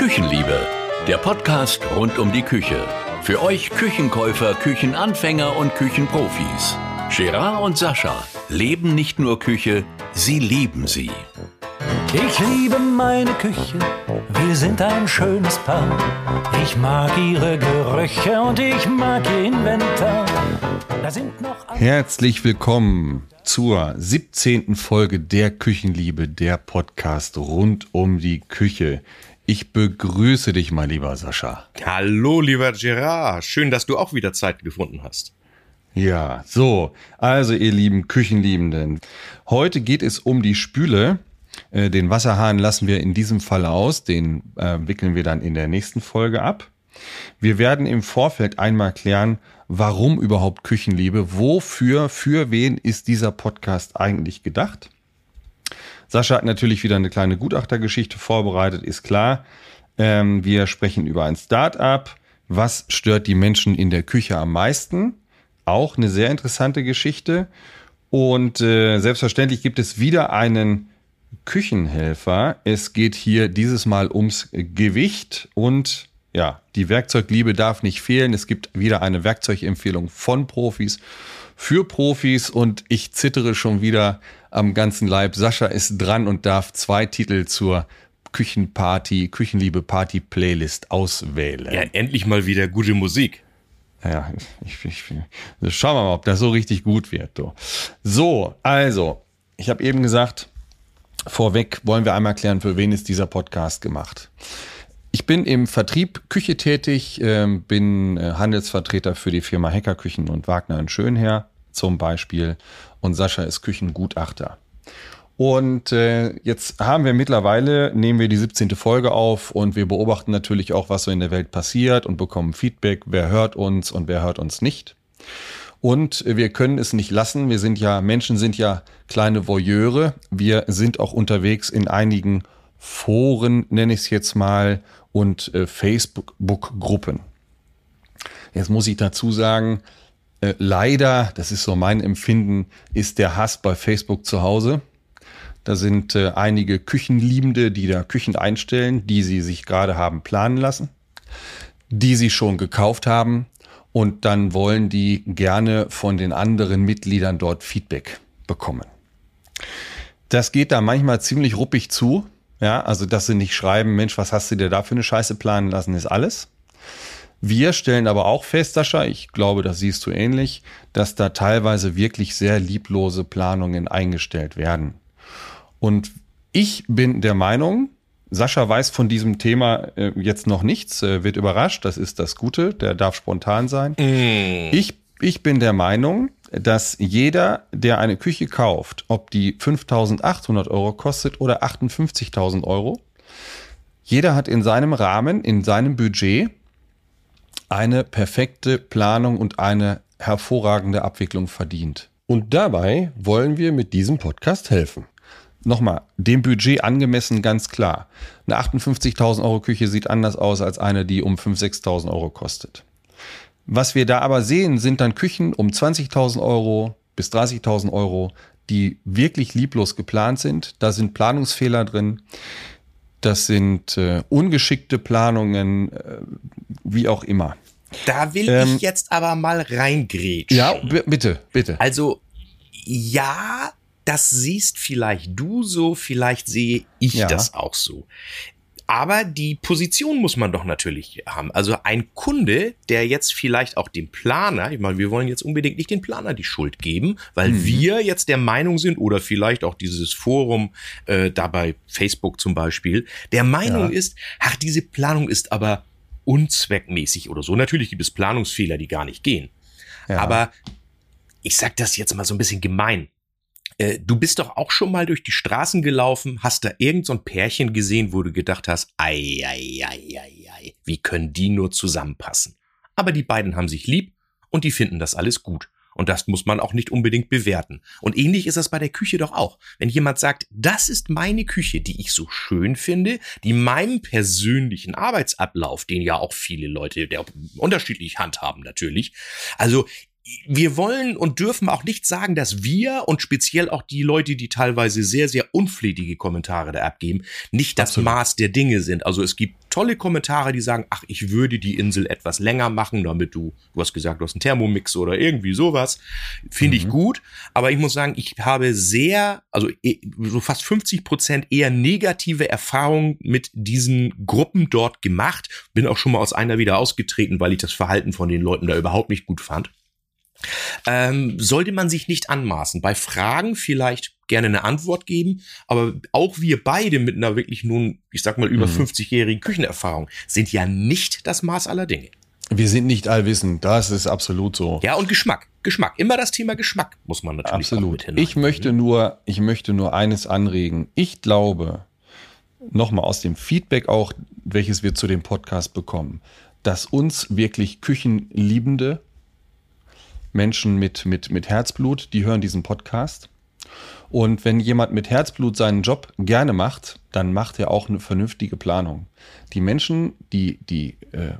Küchenliebe, der Podcast rund um die Küche. Für euch Küchenkäufer, Küchenanfänger und Küchenprofis. Gerard und Sascha leben nicht nur Küche, sie lieben sie. Ich liebe meine Küche, wir sind ein schönes Paar. Ich mag ihre Gerüche und ich mag ihr Inventar. Da sind noch Herzlich willkommen zur 17. Folge der Küchenliebe, der Podcast rund um die Küche. Ich begrüße dich, mein lieber Sascha. Hallo, lieber Gerard. Schön, dass du auch wieder Zeit gefunden hast. Ja, so, also ihr lieben Küchenliebenden. Heute geht es um die Spüle. Äh, den Wasserhahn lassen wir in diesem Fall aus, den äh, wickeln wir dann in der nächsten Folge ab. Wir werden im Vorfeld einmal klären, warum überhaupt Küchenliebe, wofür, für wen ist dieser Podcast eigentlich gedacht. Sascha hat natürlich wieder eine kleine Gutachtergeschichte vorbereitet, ist klar. Ähm, wir sprechen über ein Start-up. Was stört die Menschen in der Küche am meisten? Auch eine sehr interessante Geschichte. Und äh, selbstverständlich gibt es wieder einen Küchenhelfer. Es geht hier dieses Mal ums Gewicht und ja, die Werkzeugliebe darf nicht fehlen. Es gibt wieder eine Werkzeugempfehlung von Profis für Profis und ich zittere schon wieder am ganzen Leib. Sascha ist dran und darf zwei Titel zur Küchenparty, Küchenliebe Party Playlist auswählen. Ja, endlich mal wieder gute Musik. Ja, ich, ich, ich, schauen wir mal, ob das so richtig gut wird. So, so also, ich habe eben gesagt, vorweg wollen wir einmal klären, für wen ist dieser Podcast gemacht. Ich bin im Vertrieb Küche tätig, ähm, bin äh, Handelsvertreter für die Firma Hackerküchen und Wagner und Schönherr zum Beispiel und Sascha ist Küchengutachter. Und äh, jetzt haben wir mittlerweile, nehmen wir die 17. Folge auf und wir beobachten natürlich auch, was so in der Welt passiert und bekommen Feedback, wer hört uns und wer hört uns nicht. Und wir können es nicht lassen. Wir sind ja, Menschen sind ja kleine Voyeure. Wir sind auch unterwegs in einigen Foren, nenne ich es jetzt mal, und äh, Facebook-Gruppen. Jetzt muss ich dazu sagen, äh, leider, das ist so mein Empfinden, ist der Hass bei Facebook zu Hause. Da sind äh, einige Küchenliebende, die da Küchen einstellen, die sie sich gerade haben planen lassen, die sie schon gekauft haben und dann wollen die gerne von den anderen Mitgliedern dort Feedback bekommen. Das geht da manchmal ziemlich ruppig zu. Ja, also dass sie nicht schreiben, Mensch, was hast du dir da für eine Scheiße planen lassen, ist alles. Wir stellen aber auch fest, Sascha, ich glaube, das siehst du ähnlich, dass da teilweise wirklich sehr lieblose Planungen eingestellt werden. Und ich bin der Meinung, Sascha weiß von diesem Thema äh, jetzt noch nichts, äh, wird überrascht, das ist das Gute, der darf spontan sein. Mm. Ich, ich bin der Meinung, dass jeder, der eine Küche kauft, ob die 5.800 Euro kostet oder 58.000 Euro, jeder hat in seinem Rahmen, in seinem Budget eine perfekte Planung und eine hervorragende Abwicklung verdient. Und dabei wollen wir mit diesem Podcast helfen. Nochmal, dem Budget angemessen ganz klar. Eine 58.000 Euro Küche sieht anders aus als eine, die um 5.000, 6.000 Euro kostet. Was wir da aber sehen, sind dann Küchen um 20.000 Euro bis 30.000 Euro, die wirklich lieblos geplant sind. Da sind Planungsfehler drin. Das sind äh, ungeschickte Planungen, äh, wie auch immer. Da will ähm, ich jetzt aber mal reingrätschen. Ja, bitte, bitte. Also, ja, das siehst vielleicht du so, vielleicht sehe ich ja. das auch so. Aber die Position muss man doch natürlich haben. Also ein Kunde, der jetzt vielleicht auch dem Planer, ich meine, wir wollen jetzt unbedingt nicht den Planer die Schuld geben, weil mhm. wir jetzt der Meinung sind oder vielleicht auch dieses Forum äh, da bei Facebook zum Beispiel, der Meinung ja. ist, ach, diese Planung ist aber unzweckmäßig oder so. Natürlich gibt es Planungsfehler, die gar nicht gehen. Ja. Aber ich sag das jetzt mal so ein bisschen gemein. Äh, du bist doch auch schon mal durch die Straßen gelaufen, hast da irgend so ein Pärchen gesehen, wo du gedacht hast, ei, ei, ei, ei, ei, wie können die nur zusammenpassen? Aber die beiden haben sich lieb und die finden das alles gut. Und das muss man auch nicht unbedingt bewerten. Und ähnlich ist das bei der Küche doch auch. Wenn jemand sagt, das ist meine Küche, die ich so schön finde, die meinem persönlichen Arbeitsablauf, den ja auch viele Leute der unterschiedlich handhaben natürlich. Also wir wollen und dürfen auch nicht sagen, dass wir und speziell auch die Leute, die teilweise sehr, sehr unflätige Kommentare da abgeben, nicht das Absolut. Maß der Dinge sind. Also es gibt tolle Kommentare, die sagen, ach, ich würde die Insel etwas länger machen, damit du, du hast gesagt, du hast einen Thermomix oder irgendwie sowas. Finde mhm. ich gut. Aber ich muss sagen, ich habe sehr, also eh, so fast 50 Prozent eher negative Erfahrungen mit diesen Gruppen dort gemacht. Bin auch schon mal aus einer wieder ausgetreten, weil ich das Verhalten von den Leuten da überhaupt nicht gut fand. Ähm, sollte man sich nicht anmaßen. Bei Fragen vielleicht gerne eine Antwort geben, aber auch wir beide mit einer wirklich nun, ich sag mal, über mhm. 50-jährigen Küchenerfahrung sind ja nicht das Maß aller Dinge. Wir sind nicht allwissend, das ist absolut so. Ja, und Geschmack. Geschmack. Immer das Thema Geschmack muss man natürlich absolut. Ich möchte nur, ich möchte nur eines anregen. Ich glaube, nochmal aus dem Feedback auch, welches wir zu dem Podcast bekommen, dass uns wirklich Küchenliebende Menschen mit, mit, mit Herzblut, die hören diesen Podcast. Und wenn jemand mit Herzblut seinen Job gerne macht, dann macht er auch eine vernünftige Planung. Die Menschen, die, die äh,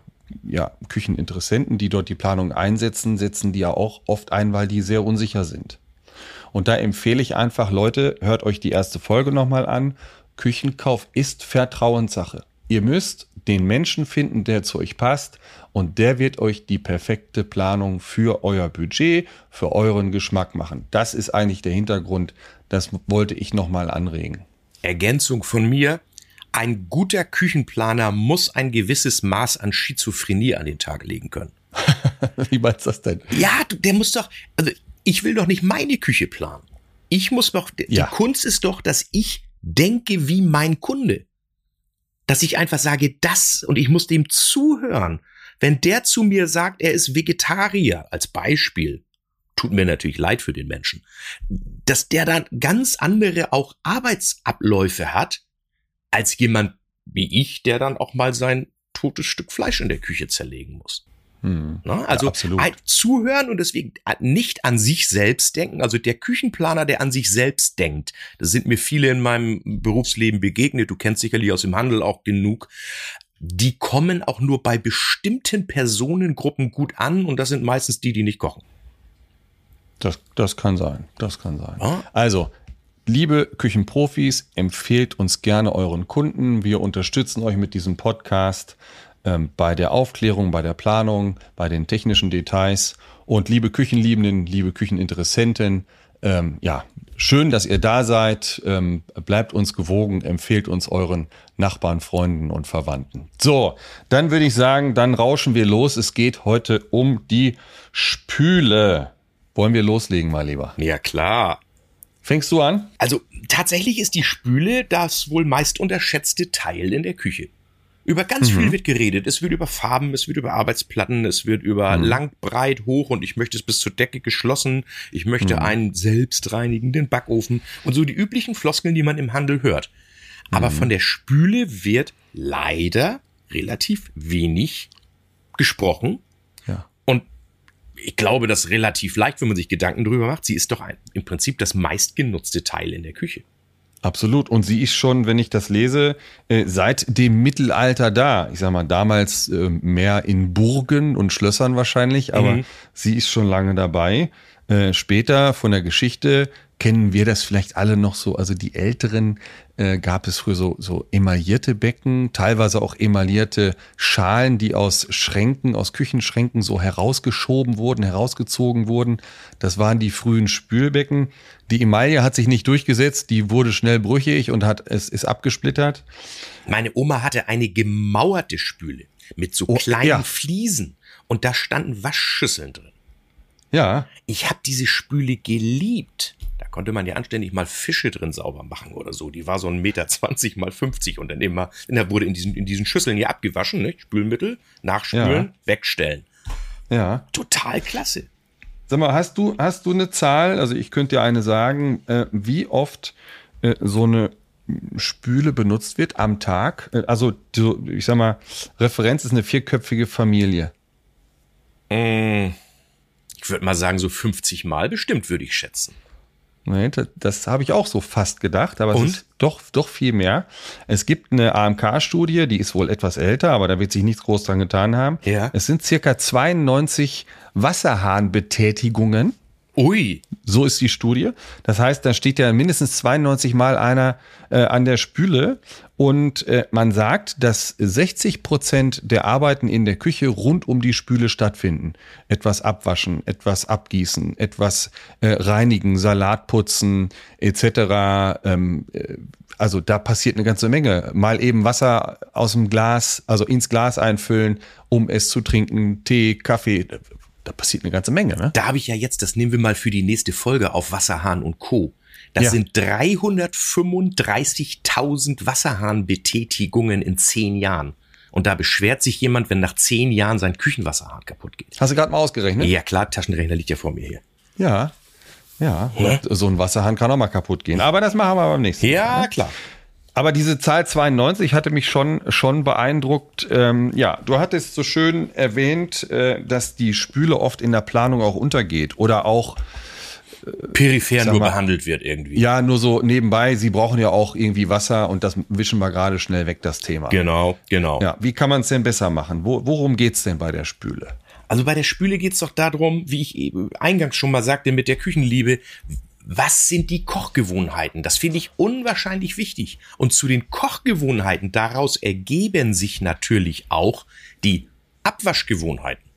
ja, Kücheninteressenten, die dort die Planung einsetzen, setzen die ja auch oft ein, weil die sehr unsicher sind. Und da empfehle ich einfach, Leute, hört euch die erste Folge nochmal an. Küchenkauf ist Vertrauenssache. Ihr müsst den Menschen finden, der zu euch passt und der wird euch die perfekte Planung für euer Budget, für euren Geschmack machen. Das ist eigentlich der Hintergrund. Das wollte ich nochmal anregen. Ergänzung von mir. Ein guter Küchenplaner muss ein gewisses Maß an Schizophrenie an den Tag legen können. Wie meinst du das denn? Ja, der muss doch, also ich will doch nicht meine Küche planen. Ich muss doch, die ja. Kunst ist doch, dass ich denke wie mein Kunde dass ich einfach sage, das und ich muss dem zuhören. Wenn der zu mir sagt, er ist Vegetarier als Beispiel, tut mir natürlich leid für den Menschen, dass der dann ganz andere auch Arbeitsabläufe hat, als jemand wie ich, der dann auch mal sein totes Stück Fleisch in der Küche zerlegen muss. Hm. Na, also ja, zuhören und deswegen nicht an sich selbst denken. Also der Küchenplaner, der an sich selbst denkt. Das sind mir viele in meinem Berufsleben begegnet. Du kennst sicherlich aus dem Handel auch genug. Die kommen auch nur bei bestimmten Personengruppen gut an und das sind meistens die, die nicht kochen. Das, das kann sein. Das kann sein. Ja? Also, Liebe Küchenprofis, empfehlt uns gerne euren Kunden. Wir unterstützen euch mit diesem Podcast ähm, bei der Aufklärung, bei der Planung, bei den technischen Details. Und liebe Küchenliebenden, liebe Kücheninteressenten, ähm, ja, schön, dass ihr da seid. Ähm, bleibt uns gewogen, empfehlt uns euren Nachbarn, Freunden und Verwandten. So, dann würde ich sagen, dann rauschen wir los. Es geht heute um die Spüle. Wollen wir loslegen, mal lieber? Ja, klar. Fängst du an? Also tatsächlich ist die Spüle das wohl meist unterschätzte Teil in der Küche. Über ganz mhm. viel wird geredet. Es wird über Farben, es wird über Arbeitsplatten, es wird über mhm. lang, breit, hoch und ich möchte es bis zur Decke geschlossen. Ich möchte mhm. einen selbstreinigenden Backofen und so die üblichen Floskeln, die man im Handel hört. Aber mhm. von der Spüle wird leider relativ wenig gesprochen. Ja. Und ich glaube, das ist relativ leicht, wenn man sich Gedanken drüber macht. Sie ist doch ein, im Prinzip das meistgenutzte Teil in der Küche. Absolut. Und sie ist schon, wenn ich das lese, äh, seit dem Mittelalter da. Ich sag mal, damals äh, mehr in Burgen und Schlössern wahrscheinlich, aber mhm. sie ist schon lange dabei. Äh, später von der Geschichte kennen wir das vielleicht alle noch so. Also die Älteren äh, gab es früher so, so emaillierte Becken, teilweise auch emaillierte Schalen, die aus Schränken, aus Küchenschränken so herausgeschoben wurden, herausgezogen wurden. Das waren die frühen Spülbecken. Die Emaille hat sich nicht durchgesetzt, die wurde schnell brüchig und hat es ist abgesplittert. Meine Oma hatte eine gemauerte Spüle mit so oh, kleinen ja. Fliesen und da standen Waschschüsseln drin. Ja. Ich habe diese Spüle geliebt. Da konnte man ja anständig mal Fische drin sauber machen oder so. Die war so ein Meter zwanzig mal fünfzig und dann immer, da wurde in diesen, in diesen Schüsseln ja abgewaschen, ne? Spülmittel, nachspülen, ja. wegstellen. Ja. Total klasse. Sag mal, hast du, hast du eine Zahl, also ich könnte dir eine sagen, äh, wie oft äh, so eine Spüle benutzt wird am Tag? Äh, also, so, ich sag mal, Referenz ist eine vierköpfige Familie. Mm, ich würde mal sagen, so 50 Mal bestimmt, würde ich schätzen. Nee, das, das habe ich auch so fast gedacht, aber es ist doch, doch viel mehr. Es gibt eine AMK-Studie, die ist wohl etwas älter, aber da wird sich nichts groß dran getan haben. Ja. Es sind circa 92 Wasserhahnbetätigungen. Ui. So ist die Studie. Das heißt, da steht ja mindestens 92 Mal einer äh, an der Spüle und äh, man sagt, dass 60 Prozent der Arbeiten in der Küche rund um die Spüle stattfinden. Etwas abwaschen, etwas abgießen, etwas äh, reinigen, Salat putzen etc. Ähm, äh, also da passiert eine ganze Menge. Mal eben Wasser aus dem Glas, also ins Glas einfüllen, um es zu trinken, Tee, Kaffee. Da passiert eine ganze Menge, ne? Da habe ich ja jetzt, das nehmen wir mal für die nächste Folge auf Wasserhahn und Co. Das Ja. sind 335.000 Wasserhahnbetätigungen in zehn Jahren. Und da beschwert sich jemand, wenn nach zehn Jahren sein Küchenwasserhahn kaputt geht. Hast du gerade mal ausgerechnet? Ja klar, Taschenrechner liegt ja vor mir hier. Ja. Ja. So ein Wasserhahn kann auch mal kaputt gehen. Aber das machen wir beim nächsten Mal. Ja, klar. Aber diese Zahl 92 hatte mich schon, schon beeindruckt. Ähm, ja, du hattest so schön erwähnt, äh, dass die Spüle oft in der Planung auch untergeht oder auch, Peripher Sag nur mal- behandelt wird irgendwie. ja, nur so nebenbei, sie brauchen ja auch irgendwie Wasser und das wischen wir gerade schnell weg, das Thema. Genau, genau. Ja, wie kann man es denn besser machen? Wo, worum geht's denn bei der Spüle? Also bei der Spüle geht's doch darum, wie ich eben eingangs schon mal sagte, mit der Küchenliebe, was sind die Kochgewohnheiten? Das finde ich unwahrscheinlich wichtig. Und zu den Kochgewohnheiten daraus ergeben sich natürlich auch die Abwaschgewohnheiten.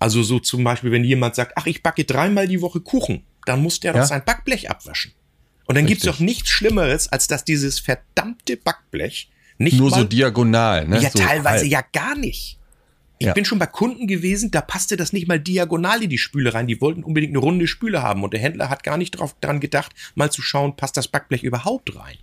Also so zum Beispiel, wenn jemand sagt, ach, ich backe dreimal die Woche Kuchen, dann muss der Ja. doch sein Backblech abwaschen. Und dann gibt's Richtig. doch nichts Schlimmeres, als dass dieses verdammte Backblech nicht Nur mal so diagonal, ne? ja, so teilweise halb. ja gar nicht. Ich Ja. bin schon bei Kunden gewesen, da passte das nicht mal diagonal in die Spüle rein. Die wollten unbedingt eine runde Spüle haben und der Händler hat gar nicht drauf, dran gedacht, mal zu schauen, passt das Backblech überhaupt rein.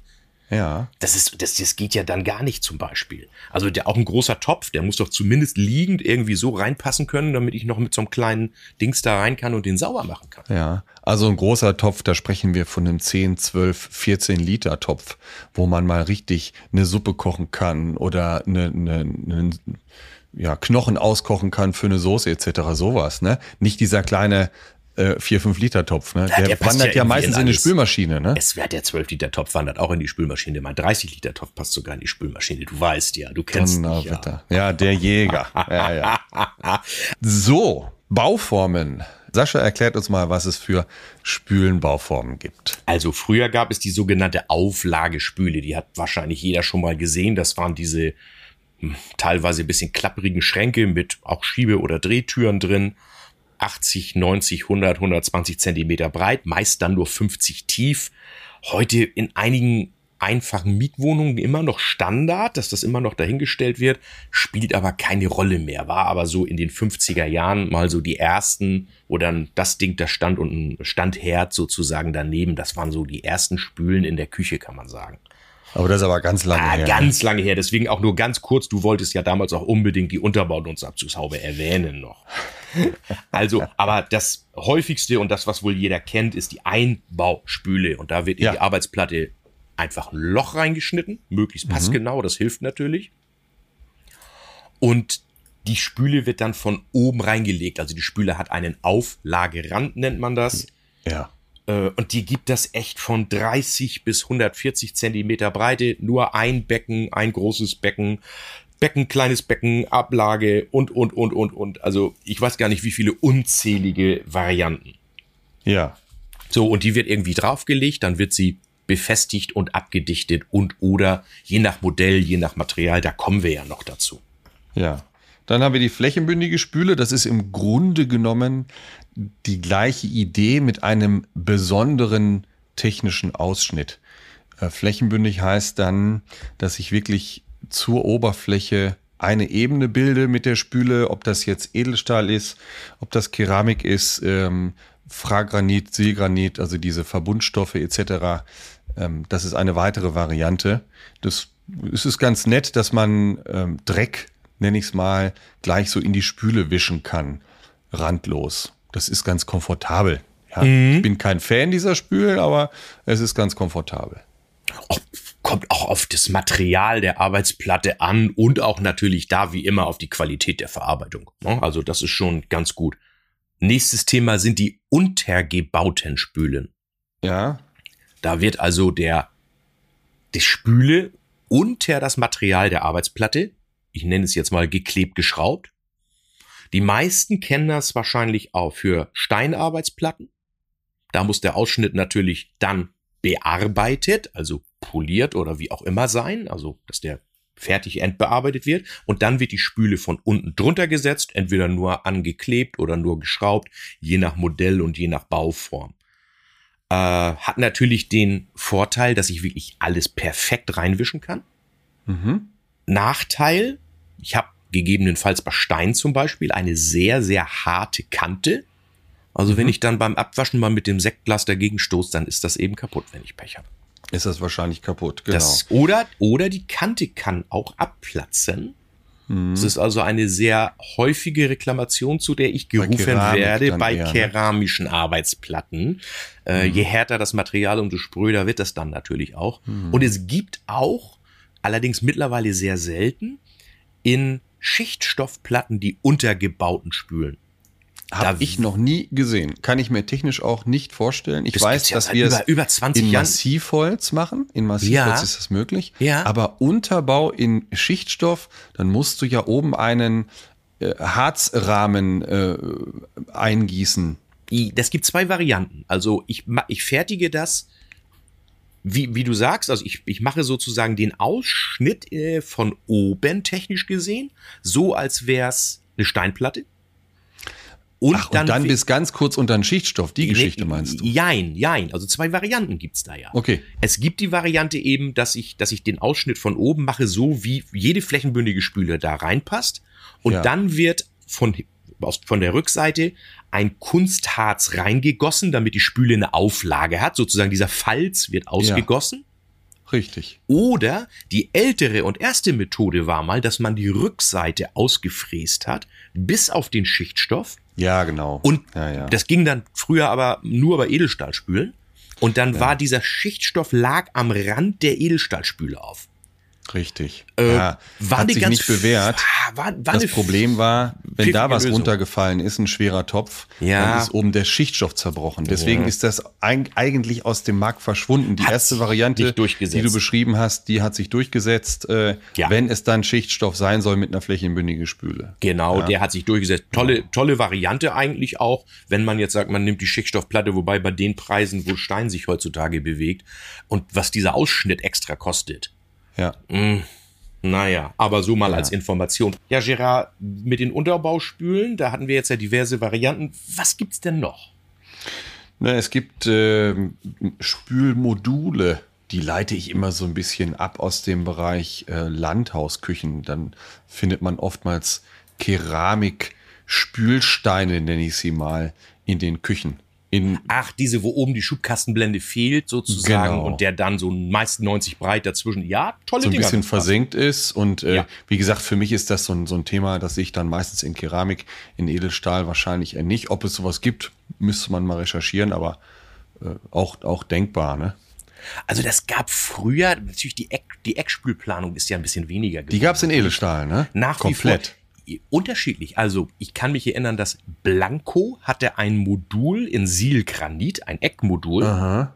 Ja. Das ist, das, das geht ja dann gar nicht zum Beispiel. Also der, auch ein großer Topf, der muss doch zumindest liegend irgendwie so reinpassen können, damit ich noch mit so einem kleinen Dings da rein kann und den sauber machen kann. Ja, also ein großer Topf, da sprechen wir von einem 10, 12, 14 Liter Topf, wo man mal richtig eine Suppe kochen kann oder eine, eine, eine ja, Knochen auskochen kann für eine Soße etc. sowas, ne? Nicht dieser kleine äh, 4, 5 Liter Topf, ne? Der, der wandert ja ja, meistens in in eine. Spülmaschine, ne? Es wird der 12 Liter Topf wandert auch in die Spülmaschine. Mein 30 Liter Topf passt sogar in die Spülmaschine. Du weißt ja, du kennst mich ja. Ja, der Jäger. ja, ja. So, Bauformen. Sascha erklärt uns mal, was es für Spülenbauformen gibt. Also früher gab es die sogenannte Auflagespüle, die hat wahrscheinlich jeder schon mal gesehen. Das waren diese teilweise ein bisschen klapprigen Schränke mit auch Schiebe- oder Drehtüren drin. 80, 90, 100, 120 Zentimeter breit, meist dann nur 50 tief. Heute in einigen einfachen Mietwohnungen immer noch Standard, dass das immer noch dahingestellt wird, spielt aber keine Rolle mehr. War aber so in den 50er Jahren mal so die ersten, wo dann das Ding da stand und ein Standherd sozusagen daneben. Das waren so die ersten Spülen in der Küche, kann man sagen. Aber das ist aber ganz lange Ah, her. ne? ganz lange her, deswegen auch nur ganz kurz. Du wolltest ja damals auch unbedingt die Unterbaunutzabzugshaube erwähnen noch. Also, aber das häufigste und das, was wohl jeder kennt, ist die Einbauspüle. Und da wird in Ja. die Arbeitsplatte einfach ein Loch reingeschnitten, möglichst passgenau, das hilft natürlich. Und die Spüle wird dann von oben reingelegt. Also die Spüle hat einen Auflagerand, nennt man das. Ja. Äh, Und die gibt das echt von 30 bis 140 Zentimeter Breite. Nur ein Becken, ein großes Becken, Becken, kleines Becken, Ablage und, und, und, und, und. Also ich weiß gar nicht, wie viele unzählige Varianten. Ja. So, und die wird irgendwie draufgelegt, dann wird sie befestigt und abgedichtet und oder je nach Modell, je nach Material, da kommen wir ja noch dazu. Ja. Dann haben wir die flächenbündige Spüle. Das ist im Grunde genommen die gleiche Idee mit einem besonderen technischen Ausschnitt. Äh, flächenbündig heißt dann, dass ich wirklich zur Oberfläche eine Ebene bilde mit der Spüle, ob das jetzt Edelstahl ist, ob das Keramik ist, ähm, Fragranit, Seegranit, also diese Verbundstoffe etc. Ähm, das ist eine weitere Variante. Das es ist ganz nett, dass man ähm, Dreck, nenne ich es mal, gleich so in die Spüle wischen kann. Randlos. Das ist ganz komfortabel. Ja, Ich bin kein Fan dieser Spülen, aber es ist ganz komfortabel. Auch, kommt auch auf das Material der Arbeitsplatte an und auch natürlich da wie immer auf die Qualität der Verarbeitung. ne? Also das ist schon ganz gut. Nächstes Thema sind die untergebauten Spülen. Ja. Da wird also der, die Spüle unter das Material der Arbeitsplatte, ich nenne es jetzt mal geklebt, geschraubt. Die meisten kennen das wahrscheinlich auch für Steinarbeitsplatten. Da muss der Ausschnitt natürlich dann bearbeitet, also poliert oder wie auch immer sein, also dass der fertig entbearbeitet wird und dann wird die Spüle von unten drunter gesetzt, entweder nur angeklebt oder nur geschraubt, je nach Modell und je nach Bauform. Äh, hat natürlich den Vorteil, dass ich wirklich alles perfekt reinwischen kann. Mhm. Nachteil, ich habe gegebenenfalls bei Stein zum Beispiel eine sehr, sehr harte Kante. Also Mhm. wenn ich dann beim Abwaschen mal mit dem Sektglas dagegen stoße, dann ist das eben kaputt, wenn ich Pech habe. Ist das wahrscheinlich kaputt, genau. Das, oder, oder die Kante kann auch abplatzen. Mhm. Das ist also eine sehr häufige Reklamation, zu der ich gerufen Keramik werde bei eher, ne? keramischen Arbeitsplatten. Äh, Je härter das Material, umso spröder wird das dann natürlich auch. Mhm. Und es gibt auch, allerdings mittlerweile sehr selten, in Schichtstoffplatten die untergebauten Spülen. Habe ich noch nie gesehen. Kann ich mir technisch auch nicht vorstellen. Ich Das weiß, ja dass wir über- es über 20 in Jahren. Massivholz machen. In Massivholz Ja. ist das möglich. Ja. Aber Unterbau in Schichtstoff, dann musst du ja oben einen äh, Harzrahmen äh, eingießen. Das gibt zwei Varianten. Also ich, ich fertige das, wie, wie du sagst, also ich, ich mache sozusagen den Ausschnitt äh, von oben technisch gesehen, so als wär's eine Steinplatte. Und Ach, und dann bis ganz kurz unter den Schichtstoff. Die Geschichte meinst du? Jein, jein. Also zwei Varianten gibt's da ja. Okay. Es gibt die Variante eben, dass ich, dass ich den Ausschnitt von oben mache, so wie jede flächenbündige Spüle da reinpasst. Und Ja. dann wird von, von der Rückseite ein Kunstharz reingegossen, damit die Spüle eine Auflage hat. Sozusagen dieser Falz wird ausgegossen. Richtig. Oder die ältere und erste Methode war mal, dass man die Rückseite ausgefräst hat, bis auf den Schichtstoff. Ja, genau. Und ja, ja. das ging dann früher aber nur bei Edelstahlspülen. Und dann war dieser Schichtstoff lag am Rand der Edelstahlspüle auf. Richtig. Äh, ja, war hat sich ganz nicht bewährt. Ah, War, war Das Problem war, wenn da was Lösung. runtergefallen ist, ein schwerer Topf, Ja. dann ist oben der Schichtstoff zerbrochen. Deswegen ist das eig- eigentlich aus dem Markt verschwunden. Die Hat erste Variante, die du beschrieben hast, die hat sich durchgesetzt, äh, Ja. wenn es dann Schichtstoff sein soll mit einer flächenbündigen Spüle. Genau, der hat sich durchgesetzt. Tolle, tolle Variante eigentlich auch, wenn man jetzt sagt, man nimmt die Schichtstoffplatte, wobei bei den Preisen, wo Stein sich heutzutage bewegt und was dieser Ausschnitt extra kostet. Ja. Naja, aber so mal als Information. Ja, Gerard, mit den Unterbauspülen, da hatten wir jetzt ja diverse Varianten. Was gibt's denn noch? Na, es gibt ähm, Spülmodule, die leite ich immer so ein bisschen ab aus dem Bereich äh, Landhausküchen. Dann findet man oftmals Keramik-Spülsteine, nenne ich sie mal, in den Küchen. In, Ach, diese, wo oben die Schubkastenblende fehlt, sozusagen, Genau. und der dann so meist 90 breit dazwischen. Ja, tolle so ein Dinger. bisschen versenkt ist. Und äh, Ja. wie gesagt, für mich ist das so ein, so ein Thema, das sehe ich dann meistens in Keramik, in Edelstahl wahrscheinlich eher nicht. Ob es sowas gibt, müsste man mal recherchieren, aber äh, auch, auch denkbar, ne? Also das gab früher, natürlich die, Eck, die Eckspülplanung ist ja ein bisschen weniger Die gab es in Edelstahl, ne? Nach Komplett. wie vor. Unterschiedlich. Also ich kann mich erinnern, dass Blanco hatte ein Modul in Silgranit, ein Eckmodul. Aha.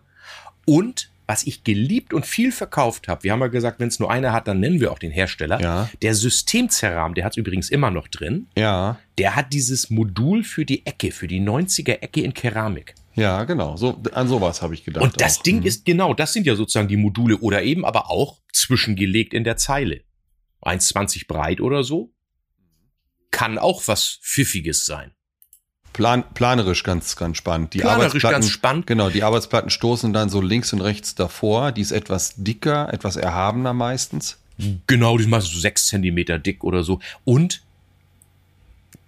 Und was ich geliebt und viel verkauft habe, wir haben ja gesagt, wenn es nur einer hat, dann nennen wir auch den Hersteller. Ja. Der Systemzerram, der hat es übrigens immer noch drin. Ja, Der hat dieses Modul für die Ecke, für die 90er Ecke in Keramik. ja, genau. So, an sowas habe ich gedacht. Und das auch. Ding Mhm. ist genau, das sind ja sozusagen die Module oder eben aber auch zwischengelegt in der Zeile. 1,20 breit oder so. Kann auch was Pfiffiges sein. Plan, planerisch ganz, ganz spannend. Die Planerisch Arbeitsplatten, ganz spannend. Genau, die Arbeitsplatten stoßen dann so links und rechts davor. Die ist etwas dicker, etwas erhabener meistens. Genau, die ist meistens so sechs Zentimeter dick oder so. Und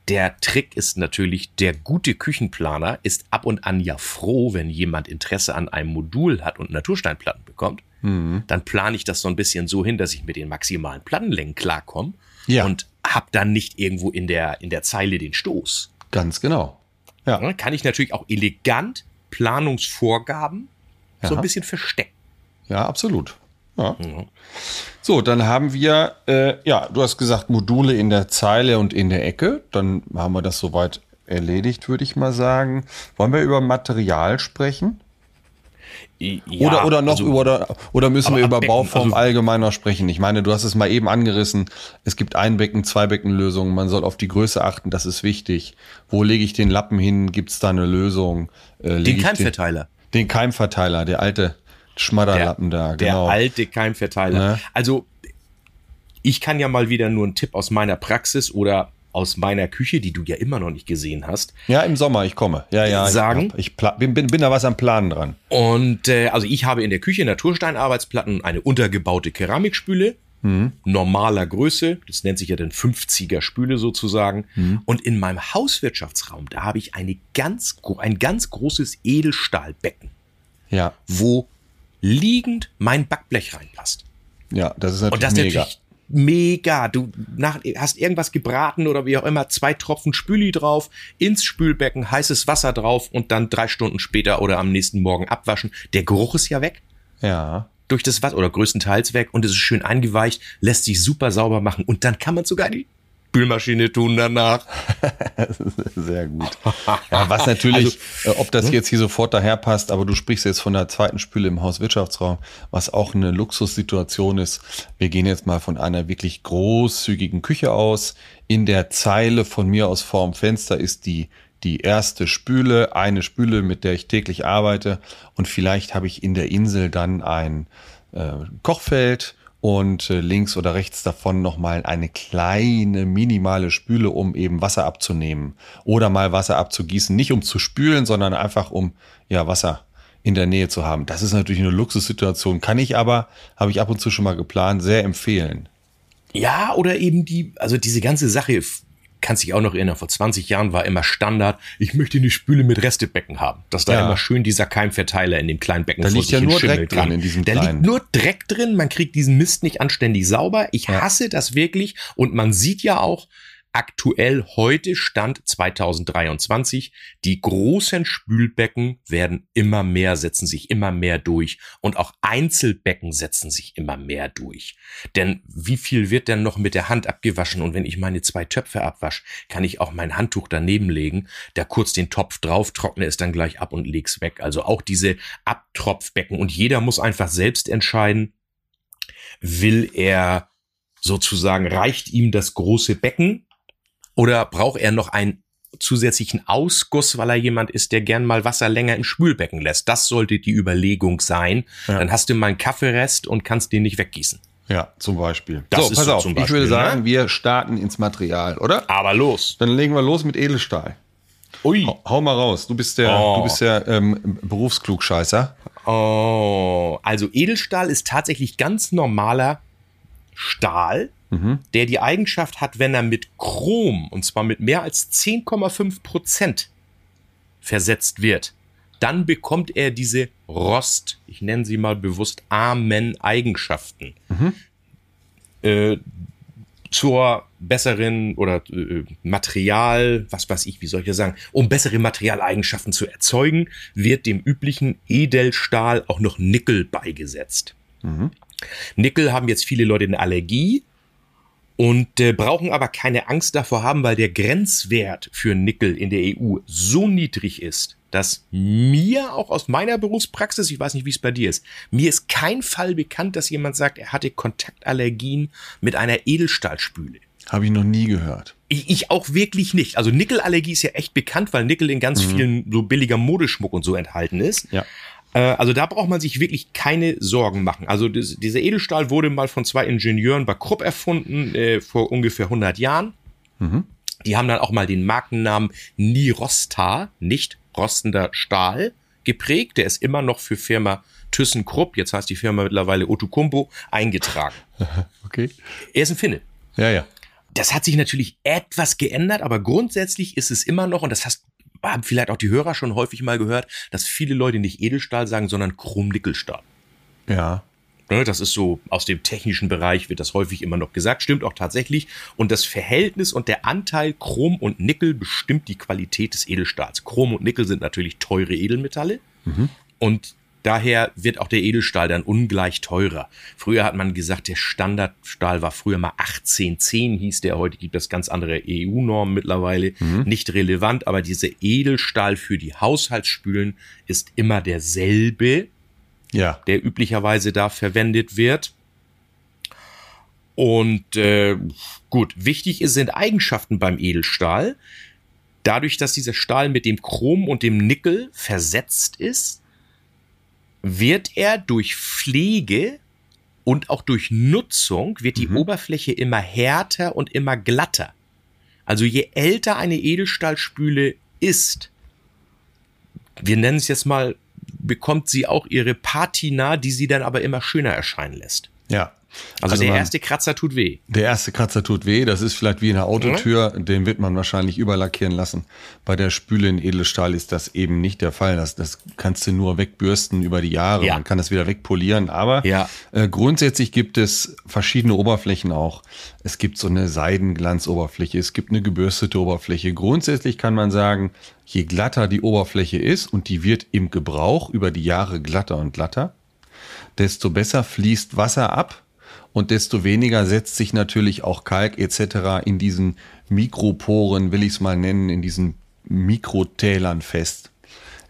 der Trick ist natürlich, der gute Küchenplaner ist ab und an ja froh, wenn jemand Interesse an einem Modul hat und Natursteinplatten bekommt. Mhm. Dann plane ich das so ein bisschen so hin, dass ich mit den maximalen Plattenlängen klarkomme. Ja. Und hab dann nicht irgendwo in der, in der Zeile den Stoß. Ganz genau. Ja. Ja, kann ich natürlich auch elegant Planungsvorgaben so Ja. ein bisschen verstecken. Ja, absolut. Ja. Ja. So, dann haben wir, äh, ja, du hast gesagt, Module in der Zeile und in der Ecke. Dann haben wir das soweit erledigt, würde ich mal sagen. Wollen wir über Material sprechen? Ja, oder, oder noch also- über, oder, oder müssen wir über Becken, Bauform also- allgemeiner sprechen? Ich meine, du hast es mal eben angerissen. Es gibt Einbecken, Zweibeckenlösungen. Man soll auf die Größe achten. Das ist wichtig. Wo lege ich den Lappen hin? Gibt es da eine Lösung? Äh, Den Keimverteiler. Den, den Keimverteiler, der alte Schmadderlappen da. Der Genau. alte Keimverteiler. Ne? Also, ich kann ja mal wieder nur einen Tipp aus meiner Praxis oder aus meiner Küche, die du ja immer noch nicht gesehen hast. ja, im Sommer, ich komme. Ja, ja. Sagen? Ich, ich pla- bin, bin, bin da was am Planen dran. Und äh, also ich habe in der Küche Natursteinarbeitsplatten eine untergebaute Keramikspüle. Normaler Größe, das nennt sich ja dann 50er Spüle sozusagen. Und in meinem Hauswirtschaftsraum, da habe ich eine ganz, ein ganz großes Edelstahlbecken, Ja, wo liegend mein Backblech reinpasst. ja, das ist natürlich Und das ist mega. natürlich mega. Du nach, hast irgendwas gebraten oder wie auch immer, zwei Tropfen Spüli drauf, ins Spülbecken, heißes Wasser drauf und dann drei Stunden später oder am nächsten Morgen abwaschen. Der Geruch ist ja weg Ja. durch das Wasser oder größtenteils weg und es ist schön eingeweicht, lässt sich super sauber machen und dann kann man sogar die Spülmaschine tun danach. Sehr gut. Ja, was natürlich, äh, ob das jetzt hier sofort daher passt, aber du sprichst jetzt von der zweiten Spüle im Hauswirtschaftsraum, was auch eine Luxussituation ist. Wir gehen jetzt mal von einer wirklich großzügigen Küche aus. In der Zeile von mir aus vorm Fenster ist die die erste Spüle, eine Spüle, mit der ich täglich arbeite. Und vielleicht habe ich in der Insel dann ein äh, Kochfeld und äh, links oder rechts davon nochmal eine kleine, minimale Spüle, um eben Wasser abzunehmen oder mal Wasser abzugießen. Nicht um zu spülen, sondern einfach um ja Wasser in der Nähe zu haben. Das ist natürlich eine Luxussituation. Kann ich aber, habe ich ab und zu schon mal geplant, sehr empfehlen. Ja, oder eben die, also diese ganze Sache, kannst dich auch noch erinnern, vor 20 Jahren war immer Standard, ich möchte eine Spüle mit Restebecken haben. Dass da Ja. immer schön dieser Keimverteiler in dem kleinen Becken Da vor liegt ja nur Dreck drin in diesem Da kleinen. liegt nur Dreck drin, man kriegt diesen Mist nicht anständig sauber. Ich hasse das wirklich und man sieht ja auch, aktuell heute Stand 2023, die großen Spülbecken werden immer mehr, setzen sich immer mehr durch. Und auch Einzelbecken setzen sich immer mehr durch. Denn wie viel wird denn noch mit der Hand abgewaschen? Und wenn ich meine zwei Töpfe abwasche, kann ich auch mein Handtuch daneben legen, da kurz den Topf drauf, trockne es dann gleich ab und leg's weg. Also auch diese Abtropfbecken. Und jeder muss einfach selbst entscheiden, will er sozusagen, reicht ihm das große Becken oder braucht er noch einen zusätzlichen Ausguss, weil er jemand ist, der gern mal Wasser länger im Spülbecken lässt? Das sollte die Überlegung sein. Ja. Dann hast du mal einen Kaffeerest und kannst den nicht weggießen. Ja, zum Beispiel. Das so, ist pass so auf. zum ich Beispiel, würde sagen, ne? wir starten ins Material, oder? Aber los. Dann legen wir los mit Edelstahl. Ui. Hau, hau mal raus. Du bist der, Oh. du bist der ähm, Berufsklugscheißer. Oh, also Edelstahl ist tatsächlich ganz normaler Stahl, der die Eigenschaft hat, wenn er mit Chrom, und zwar mit mehr als 10,5 Prozent versetzt wird, dann bekommt er diese Rost, ich nenne sie mal bewusst Amen-Eigenschaften. Äh, zur besseren oder äh, Material, was weiß ich, wie soll ich das sagen, um bessere Materialeigenschaften zu erzeugen, wird dem üblichen Edelstahl auch noch Nickel beigesetzt. Nickel haben jetzt viele Leute eine Allergie und äh, brauchen aber keine Angst davor haben, weil der Grenzwert für Nickel in der EU so niedrig ist, dass mir auch aus meiner Berufspraxis, ich weiß nicht, wie es bei dir ist, mir ist kein Fall bekannt, dass jemand sagt, er hatte Kontaktallergien mit einer Edelstahlspüle. Habe ich noch nie gehört. Ich, ich auch wirklich nicht. Also Nickelallergie ist ja echt bekannt, weil Nickel in ganz vielen so billiger Modeschmuck und so enthalten ist. Ja. Äh, Also da braucht man sich wirklich keine Sorgen machen. Also das, dieser Edelstahl wurde mal von zwei Ingenieuren bei Krupp erfunden, äh, vor ungefähr 100 Jahren. Die haben dann auch mal den Markennamen Nirosta, nicht rostender Stahl, geprägt. Der ist immer noch für Firma ThyssenKrupp, jetzt heißt die Firma mittlerweile Otokumpo, eingetragen. Okay. Er ist ein Finne. Ja, ja. Das hat sich natürlich etwas geändert, aber grundsätzlich ist es immer noch, und das hast, haben vielleicht auch die Hörer schon häufig mal gehört, dass viele Leute nicht Edelstahl sagen, sondern Chromnickelstahl. Ja. Ne, Das ist so, aus dem technischen Bereich wird das häufig immer noch gesagt, stimmt auch tatsächlich. Und das Verhältnis und der Anteil Chrom und Nickel bestimmt die Qualität des Edelstahls. Chrom und Nickel sind natürlich teure Edelmetalle. Und daher wird auch der Edelstahl dann ungleich teurer. Früher hat man gesagt, der Standardstahl war früher mal 1810 hieß der, heute gibt es ganz andere EU-Normen mittlerweile, mhm. nicht relevant, aber dieser Edelstahl für die Haushaltsspülen ist immer derselbe, ja. der üblicherweise da verwendet wird. Und äh, gut, wichtig sind Eigenschaften beim Edelstahl. Dadurch, dass dieser Stahl mit dem Chrom und dem Nickel versetzt ist, wird er durch Pflege und auch durch Nutzung wird die mhm. Oberfläche immer härter und immer glatter. Also je älter eine Edelstahlspüle ist, wir nennen es jetzt mal, bekommt sie auch ihre Patina, die sie dann aber immer schöner erscheinen lässt. Ja. Also, also der man, erste Kratzer tut weh. Der erste Kratzer tut weh. Das ist vielleicht wie eine Autotür. Mhm. Den wird man wahrscheinlich überlackieren lassen. Bei der Spüle in Edelstahl ist das eben nicht der Fall. Das, das kannst du nur wegbürsten über die Jahre. Ja. Man kann das wieder wegpolieren. Aber ja. äh, grundsätzlich gibt es verschiedene Oberflächen auch. Es gibt so eine Seidenglanzoberfläche. Es gibt eine gebürstete Oberfläche. Grundsätzlich kann man sagen, je glatter die Oberfläche ist und die wird im Gebrauch über die Jahre glatter und glatter, desto besser fließt Wasser ab und desto weniger setzt sich natürlich auch Kalk etc. in diesen Mikroporen, will ich es mal nennen, in diesen Mikrotälern fest.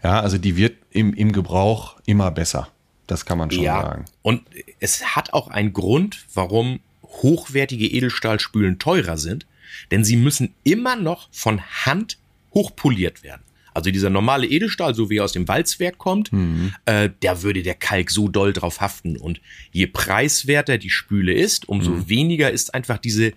Ja, also die wird im, im Gebrauch immer besser. Das kann man schon ja, sagen. Und es hat auch einen Grund, warum hochwertige Edelstahlspülen teurer sind, denn sie müssen immer noch von Hand hochpoliert werden. Also dieser normale Edelstahl, so wie er aus dem Walzwerk kommt, mhm. äh, da würde der Kalk so doll drauf haften. Und je preiswerter die Spüle ist, umso mhm. weniger ist einfach diese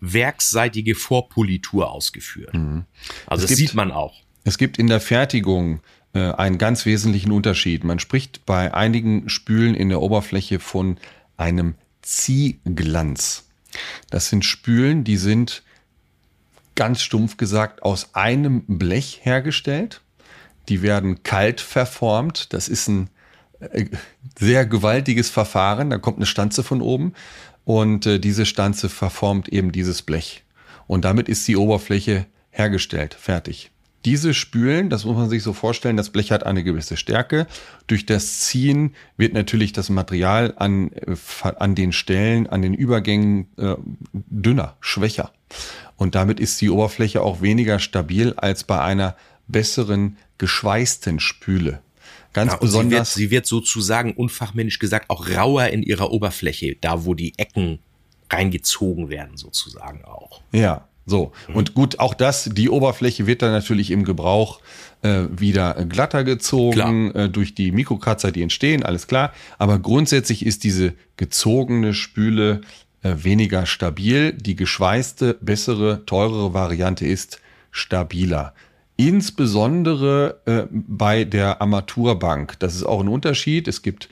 werksseitige Vorpolitur ausgeführt. Mhm. Also es das gibt, sieht man auch. Es gibt in der Fertigung äh, einen ganz wesentlichen Unterschied. Man spricht bei einigen Spülen in der Oberfläche von einem Ziehglanz. Das sind Spülen, die sind ganz stumpf gesagt aus einem Blech hergestellt. Die werden kalt verformt. Das ist ein äh, sehr gewaltiges Verfahren. Da kommt eine Stanze von oben und äh, diese Stanze verformt eben dieses Blech. Und damit ist die Oberfläche hergestellt, fertig. Diese Spülen, das muss man sich so vorstellen, das Blech hat eine gewisse Stärke. Durch das Ziehen wird natürlich das Material an, äh, an den Stellen, an den Übergängen äh, dünner, schwächer. Und damit ist die Oberfläche auch weniger stabil als bei einer besseren geschweißten Spüle. Ganz ja, besonders. Sie wird, sie wird sozusagen unfachmännisch gesagt auch rauer in ihrer Oberfläche, da wo die Ecken reingezogen werden sozusagen auch. Ja, so. Mhm. Und gut, auch das, die Oberfläche wird dann natürlich im Gebrauch äh, wieder glatter gezogen äh, durch die Mikrokratzer, die entstehen, alles klar. Aber grundsätzlich ist diese gezogene Spüle weniger stabil. Die geschweißte, bessere, teurere Variante ist stabiler. Insbesondere äh, bei der Armaturbank. Das ist auch ein Unterschied. Es gibt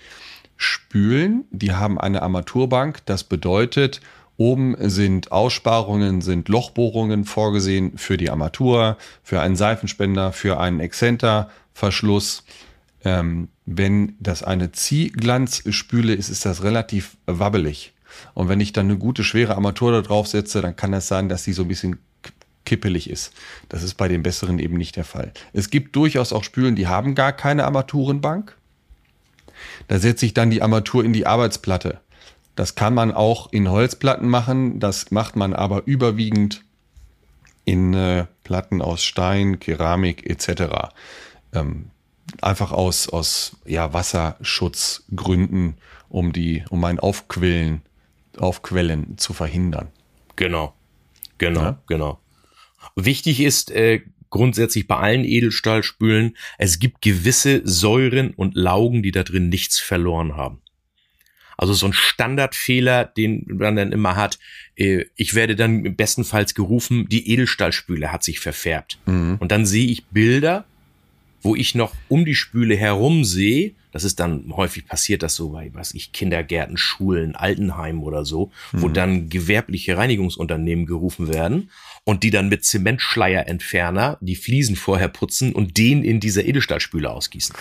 Spülen, die haben eine Armaturbank. Das bedeutet, oben sind Aussparungen, sind Lochbohrungen vorgesehen für die Armatur, für einen Seifenspender, für einen Exzenterverschluss. Ähm, wenn das eine Ziehglanzspüle ist, ist das relativ wabbelig. Und wenn ich dann eine gute, schwere Armatur da drauf setze, dann kann das sein, dass sie so ein bisschen kippelig ist. Das ist bei den besseren eben nicht der Fall. Es gibt durchaus auch Spülen, die haben gar keine Armaturenbank. Da setze ich dann die Armatur in die Arbeitsplatte. Das kann man auch in Holzplatten machen. Das macht man aber überwiegend in äh, Platten aus Stein, Keramik etc. Ähm, einfach aus, aus ja, Wasserschutzgründen, um, die, um ein Aufquillen Aufquellen zu verhindern. Genau, genau, ja? genau. Wichtig ist äh, grundsätzlich bei allen Edelstahlspülen, es gibt gewisse Säuren und Laugen, die da drin nichts verloren haben. Also so ein Standardfehler, den man dann immer hat, äh, ich werde dann bestenfalls gerufen, die Edelstahlspüle hat sich verfärbt. Mhm. Und dann sehe ich Bilder, wo ich noch um die Spüle herum sehe, das ist dann häufig passiert, dass so bei, was ich, Kindergärten, Schulen, Altenheimen oder so, mhm. wo dann gewerbliche Reinigungsunternehmen gerufen werden und die dann mit Zementschleierentferner die Fliesen vorher putzen und den in dieser Edelstahlspüle ausgießen.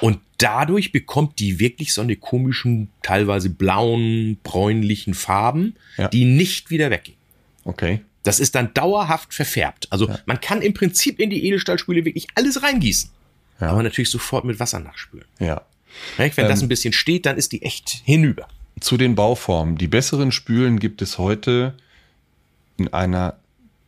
Und dadurch bekommt die wirklich so eine komischen, teilweise blauen, bräunlichen Farben, ja. die nicht wieder weggehen. Okay. Das ist dann dauerhaft verfärbt. Also ja. man kann im Prinzip in die Edelstahlspüle wirklich alles reingießen. ja. aber natürlich sofort mit Wasser nachspülen. Ja. Wenn ähm, das ein bisschen steht, dann ist die echt hinüber. Zu den Bauformen. Die besseren Spülen gibt es heute in einer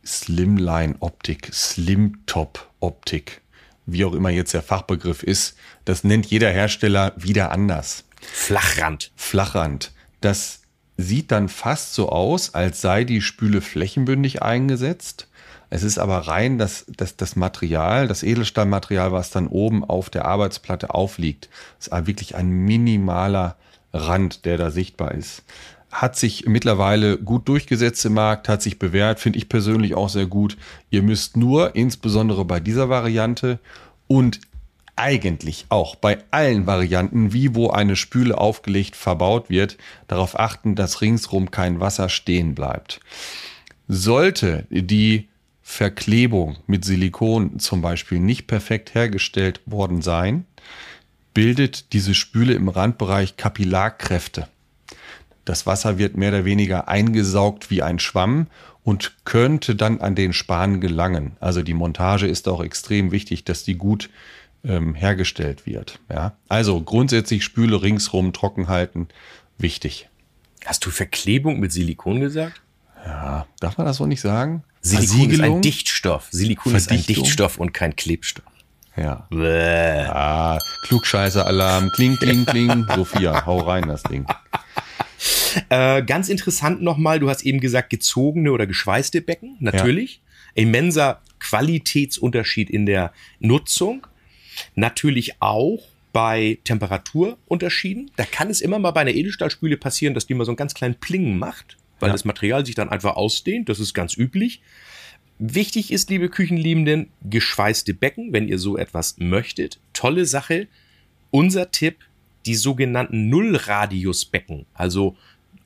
Slimline-Optik, Slim-Top-Optik, wie auch immer jetzt der Fachbegriff ist. Das nennt jeder Hersteller wieder anders. Flachrand. Flachrand. Das sieht dann fast so aus, als sei die Spüle flächenbündig eingesetzt. Es ist aber rein das, das, das Material, das Edelstahlmaterial, was dann oben auf der Arbeitsplatte aufliegt. Das ist wirklich ein minimaler Rand, der da sichtbar ist. Hat sich mittlerweile gut durchgesetzt im Markt, hat sich bewährt, finde ich persönlich auch sehr gut. Ihr müsst nur, insbesondere bei dieser Variante und eigentlich auch bei allen Varianten, wie wo eine Spüle aufgelegt verbaut wird, darauf achten, dass ringsrum kein Wasser stehen bleibt. Sollte die Verklebung mit Silikon zum Beispiel nicht perfekt hergestellt worden sein, bildet diese Spüle im Randbereich Kapillarkräfte. Das Wasser wird mehr oder weniger eingesaugt wie ein Schwamm und könnte dann an den Span gelangen. Also die Montage ist auch extrem wichtig, dass die gut ähm, hergestellt wird. Ja? Also grundsätzlich Spüle ringsrum trocken halten, wichtig. Hast du Verklebung mit Silikon gesagt? Ja, darf man das so nicht sagen? Silikon ist ein Dichtstoff. Silikon ist ein Dichtstoff und kein Klebstoff. Ja. Bäh. Ah, Klugscheißer-Alarm. Kling, kling, kling. Sophia, hau rein das Ding. Äh, ganz interessant nochmal, du hast eben gesagt, gezogene oder geschweißte Becken. Natürlich. Ja. Immenser Qualitätsunterschied in der Nutzung. Natürlich auch bei Temperaturunterschieden. Da kann es immer mal bei einer Edelstahlspüle passieren, dass die mal so einen ganz kleinen Pling macht weil ja. das Material sich dann einfach ausdehnt. Das ist ganz üblich. Wichtig ist, liebe Küchenliebenden, geschweißte Becken, wenn ihr so etwas möchtet. Tolle Sache. Unser Tipp, die sogenannten Nullradiusbecken. Also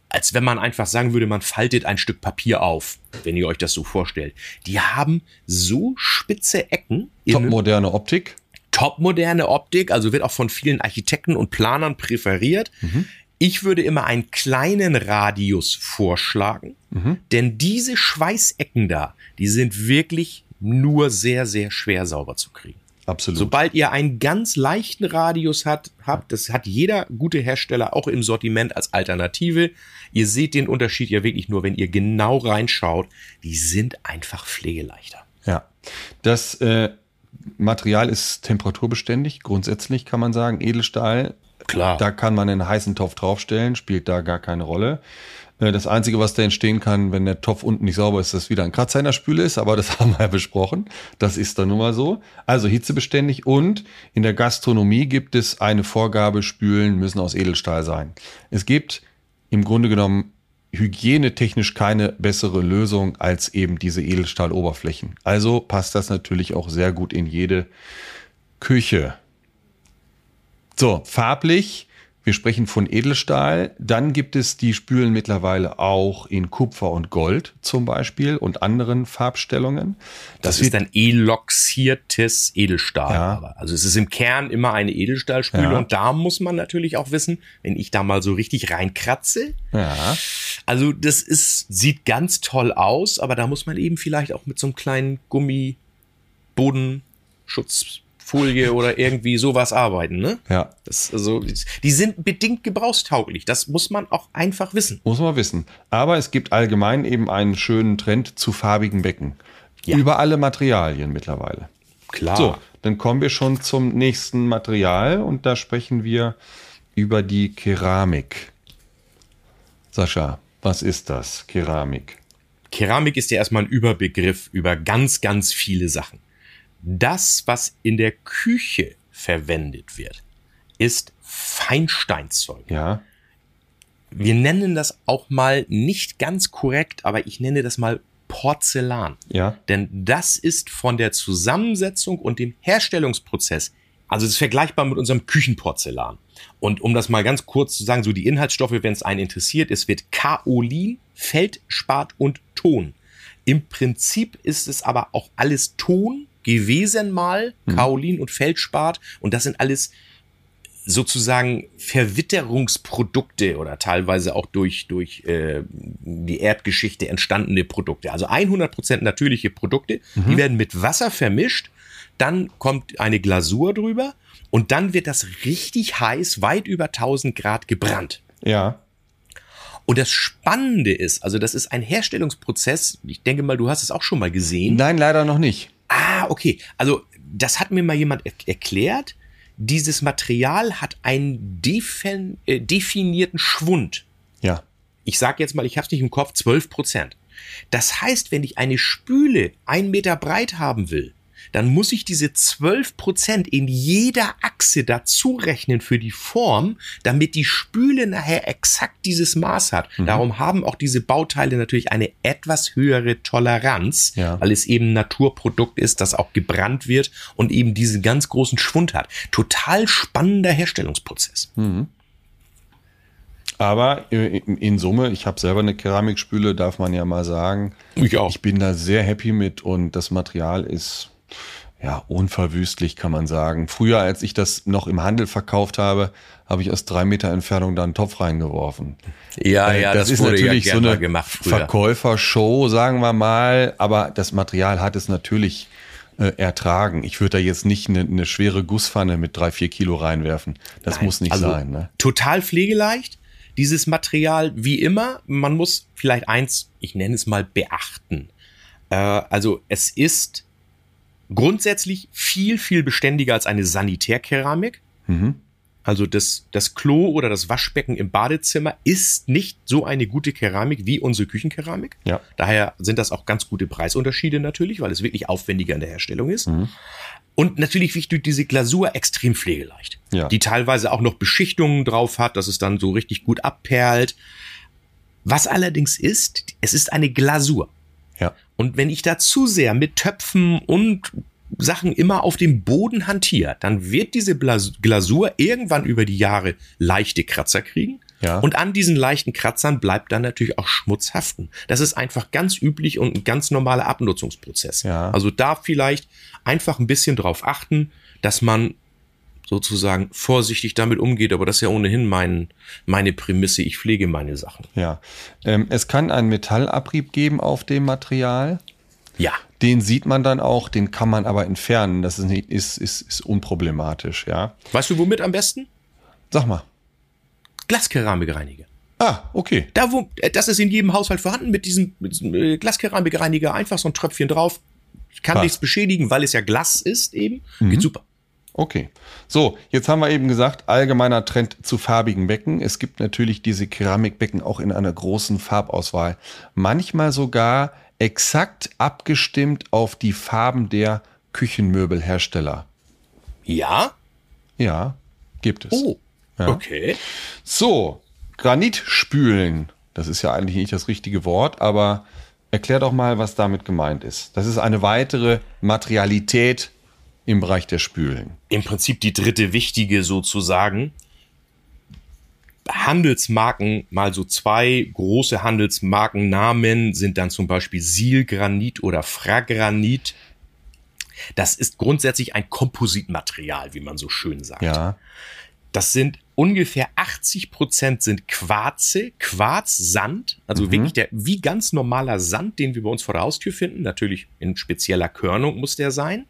als wenn man einfach sagen würde, man faltet ein Stück Papier auf, wenn ihr euch das so vorstellt. Die haben so spitze Ecken. Topmoderne Optik. Topmoderne Optik, also wird auch von vielen Architekten und Planern präferiert. Mhm. Ich würde immer einen kleinen Radius vorschlagen, mhm. denn diese Schweißecken da, die sind wirklich nur sehr, sehr schwer sauber zu kriegen. Absolut. Sobald ihr einen ganz leichten Radius hat, habt, das hat jeder gute Hersteller auch im Sortiment als Alternative. Ihr seht den Unterschied ja wirklich nur, wenn ihr genau reinschaut. Die sind einfach pflegeleichter. Ja, das äh, Material ist temperaturbeständig. Grundsätzlich kann man sagen, Edelstahl Klar. Da kann man einen heißen Topf draufstellen, spielt da gar keine Rolle. Äh, das Einzige, was da entstehen kann, wenn der Topf unten nicht sauber ist, dass wieder ein Kratzer in der Spüle ist, aber das haben wir ja besprochen. Das ist dann nun mal so. Also hitzebeständig und in der Gastronomie gibt es eine Vorgabe, Spülen müssen aus Edelstahl sein. Es gibt im Grunde genommen hygienetechnisch keine bessere Lösung als eben diese Edelstahloberflächen. Also passt das natürlich auch sehr gut in jede Küche. So, farblich, wir sprechen von Edelstahl. Dann gibt es die Spülen mittlerweile auch in Kupfer und Gold zum Beispiel und anderen Farbstellungen. Das, das ist ein eloxiertes Edelstahl. Ja. Also es ist im Kern immer eine Edelstahlspüle ja. und da muss man natürlich auch wissen, wenn ich da mal so richtig reinkratze. Ja. Also das ist, sieht ganz toll aus, aber da muss man eben vielleicht auch mit so einem kleinen Gummibodenschutz Folie oder irgendwie sowas arbeiten, ne? Ja. Das, also, die sind bedingt gebrauchstauglich. Das muss man auch einfach wissen. Muss man wissen. Aber es gibt allgemein eben einen schönen Trend zu farbigen Becken. Ja. Über alle Materialien mittlerweile. Klar. So, dann kommen wir schon zum nächsten Material und da sprechen wir über die Keramik. Sascha, was ist das, Keramik? Keramik ist ja erstmal ein Überbegriff über ganz, ganz viele Sachen. Das, was in der Küche verwendet wird, ist Feinsteinzeug. Ja. Wir nennen das auch mal nicht ganz korrekt, aber ich nenne das mal Porzellan. Ja. Denn das ist von der Zusammensetzung und dem Herstellungsprozess, also es ist vergleichbar mit unserem Küchenporzellan. Und um das mal ganz kurz zu sagen, so die Inhaltsstoffe, wenn es einen interessiert, es wird Kaolin, Feldspat und Ton. Im Prinzip ist es aber auch alles Ton, gewesen mal, mhm. Kaolin und Feldspat. Und das sind alles sozusagen Verwitterungsprodukte oder teilweise auch durch, durch äh, die Erdgeschichte entstandene Produkte. Also 100% natürliche Produkte, mhm. die werden mit Wasser vermischt, dann kommt eine Glasur drüber und dann wird das richtig heiß, weit über 1000 Grad gebrannt. Ja. Und das Spannende ist, also das ist ein Herstellungsprozess, ich denke mal, du hast es auch schon mal gesehen. Nein, leider noch nicht. Ah, okay. Also das hat mir mal jemand er erklärt. Dieses Material hat einen defin äh, definierten Schwund. Ja. Ich sage jetzt mal, ich habe es nicht im Kopf, 12 Prozent. Das heißt, wenn ich eine Spüle ein Meter breit haben will, dann muss ich diese 12 Prozent in jeder Achse dazu rechnen für die Form, damit die Spüle nachher exakt dieses Maß hat. Mhm. Darum haben auch diese Bauteile natürlich eine etwas höhere Toleranz, ja. weil es eben ein Naturprodukt ist, das auch gebrannt wird und eben diesen ganz großen Schwund hat. Total spannender Herstellungsprozess. Mhm. Aber in Summe, ich habe selber eine Keramikspüle, darf man ja mal sagen. Ich auch. Ich bin da sehr happy mit und das Material ist ja, unverwüstlich kann man sagen. Früher, als ich das noch im Handel verkauft habe, habe ich aus drei Meter Entfernung da einen Topf reingeworfen. Ja, äh, ja, das, das ist natürlich ja so eine Verkäufershow, sagen wir mal, aber das Material hat es natürlich äh, ertragen. Ich würde da jetzt nicht eine, eine, schwere Gusspfanne mit drei, vier Kilo reinwerfen. Das Nein, muss nicht also sein. Ne? Total pflegeleicht. Dieses Material, wie immer, man muss vielleicht eins, ich nenne es mal, beachten. Äh, also es ist grundsätzlich viel, viel beständiger als eine Sanitärkeramik. Mhm. Also das, das Klo oder das Waschbecken im Badezimmer ist nicht so eine gute Keramik wie unsere Küchenkeramik. Ja. Daher sind das auch ganz gute Preisunterschiede natürlich, weil es wirklich aufwendiger in der Herstellung ist. Mhm. Und natürlich wichtig diese Glasur extrem pflegeleicht. Ja. Die teilweise auch noch Beschichtungen drauf hat, dass es dann so richtig gut abperlt. Was allerdings ist, es ist eine Glasur. Ja. Und wenn ich da zu sehr mit Töpfen und Sachen immer auf dem Boden hantiere, dann wird diese Glasur irgendwann über die Jahre leichte Kratzer kriegen. Ja. Und an diesen leichten Kratzern bleibt dann natürlich auch Schmutz haften. Das ist einfach ganz üblich und ein ganz normaler Abnutzungsprozess. Ja. Also da vielleicht einfach ein bisschen drauf achten, dass man sozusagen vorsichtig damit umgeht, aber das ist ja ohnehin mein, meine Prämisse, ich pflege meine Sachen. Ja. Ähm, es kann einen Metallabrieb geben auf dem Material. Ja. Den sieht man dann auch, den kann man aber entfernen. Das ist, nicht, ist, ist, ist unproblematisch, ja. Weißt du, womit am besten? Sag mal. Glaskeramikreiniger. Ah, okay. Da, wo, äh, das ist in jedem Haushalt vorhanden mit diesem, mit diesem äh, Glaskeramikreiniger. Einfach so ein Tröpfchen drauf. Kann Passt. nichts beschädigen, weil es ja Glas ist eben. Mhm. Geht super. Okay. So, jetzt haben wir eben gesagt, allgemeiner Trend zu farbigen Becken. Es gibt natürlich diese Keramikbecken auch in einer großen Farbauswahl. Manchmal sogar exakt abgestimmt auf die Farben der Küchenmöbelhersteller. Ja? Ja, gibt es. Oh, ja. okay. So, Granitspülen. Das ist ja eigentlich nicht das richtige Wort, aber erklär doch mal, was damit gemeint ist. Das ist eine weitere Materialität im Bereich der Spülen. Im Prinzip die dritte wichtige sozusagen. Handelsmarken, mal so zwei große Handelsmarkennamen sind dann zum Beispiel Silgranit oder Fragranit. Das ist grundsätzlich ein Kompositmaterial, wie man so schön sagt. Ja. Das sind ungefähr 80 Prozent sind Quarze, Quarzsand, also mhm. wirklich der wie ganz normaler Sand, den wir bei uns vor der Haustür finden. Natürlich in spezieller Körnung muss der sein.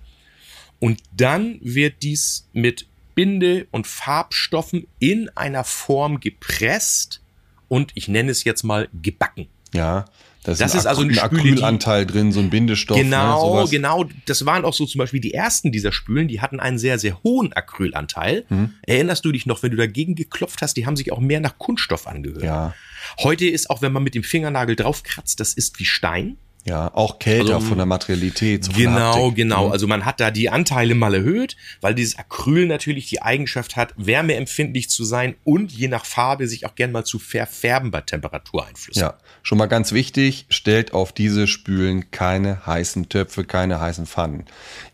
Und dann wird dies mit Binde- und Farbstoffen in einer Form gepresst und ich nenne es jetzt mal gebacken. Ja, das, das ist, also ein Acrylanteil drin, so ein Bindestoff. Ne, genau, ne, genau. Das waren auch so zum Beispiel die ersten dieser Spülen, die hatten einen sehr, sehr hohen Acrylanteil. Hm. Erinnerst du dich noch, wenn du dagegen geklopft hast, die haben sich auch mehr nach Kunststoff angehört. Ja. Heute ist auch, wenn man mit dem Fingernagel draufkratzt, das ist wie Stein. Ja, auch kälter also, von der Materialität. So genau, genau. Mhm. Also man hat da die Anteile mal erhöht, weil dieses Acryl natürlich die Eigenschaft hat, wärmeempfindlich zu sein und je nach Farbe sich auch gern mal zu verfärben bei Temperatureinflüssen. Ja, schon mal ganz wichtig, stellt auf diese Spülen keine heißen Töpfe, keine heißen Pfannen.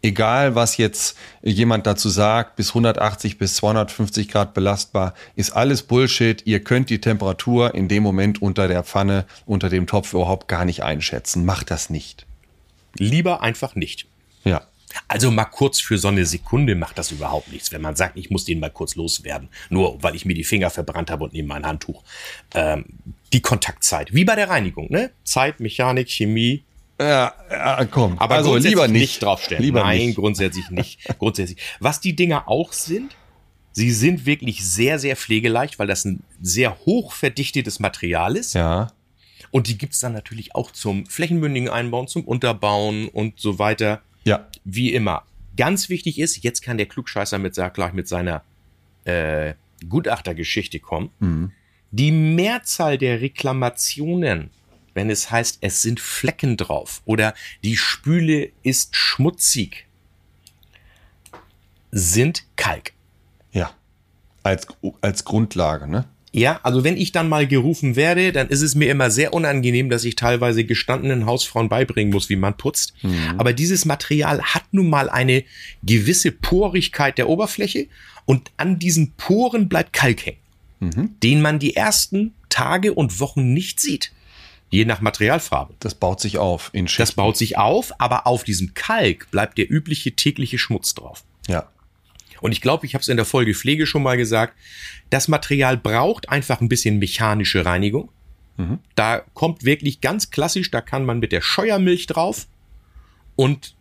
Egal, was jetzt jemand dazu sagt, bis 180 bis 250 Grad belastbar, ist alles Bullshit. Ihr könnt die Temperatur in dem Moment unter der Pfanne, unter dem Topf überhaupt gar nicht einschätzen. Macht das nicht. Lieber einfach nicht. Ja. Also mal kurz für so eine Sekunde macht das überhaupt nichts, wenn man sagt, ich muss den mal kurz loswerden, nur weil ich mir die Finger verbrannt habe und nehme mein Handtuch. Ähm, die Kontaktzeit, wie bei der Reinigung, ne? Zeit, Mechanik, Chemie, Ja, ja komm. Aber also lieber nicht. draufstellen. Lieber Nein, nicht. grundsätzlich nicht. grundsätzlich. Was die Dinger auch sind, sie sind wirklich sehr, sehr pflegeleicht, weil das ein sehr hoch verdichtetes Material ist. Ja. Und die gibt's dann natürlich auch zum flächenmündigen Einbauen, zum Unterbauen und so weiter. Ja. Wie immer. Ganz wichtig ist, jetzt kann der Klugscheißer mit, sag gleich mit seiner äh, Gutachtergeschichte kommen. Mhm. Die Mehrzahl der Reklamationen, wenn es heißt, es sind Flecken drauf oder die Spüle ist schmutzig, sind Kalk. Ja. Als, als Grundlage, ne? Ja, also wenn ich dann mal gerufen werde, dann ist es mir immer sehr unangenehm, dass ich teilweise gestandenen Hausfrauen beibringen muss, wie man putzt. Aber dieses Material hat nun mal eine gewisse Porigkeit der Oberfläche und an diesen Poren bleibt Kalk hängen, den man die ersten Tage und Wochen nicht sieht. Je nach Materialfarbe. Das baut sich auf in Schichten. Das baut sich auf, aber auf diesem Kalk bleibt der übliche tägliche Schmutz drauf. Ja. Und ich glaube, ich habe es in der Folge Pflege schon mal gesagt, das Material braucht einfach ein bisschen mechanische Reinigung. Da kommt wirklich ganz klassisch, da kann man mit der Scheuermilch drauf und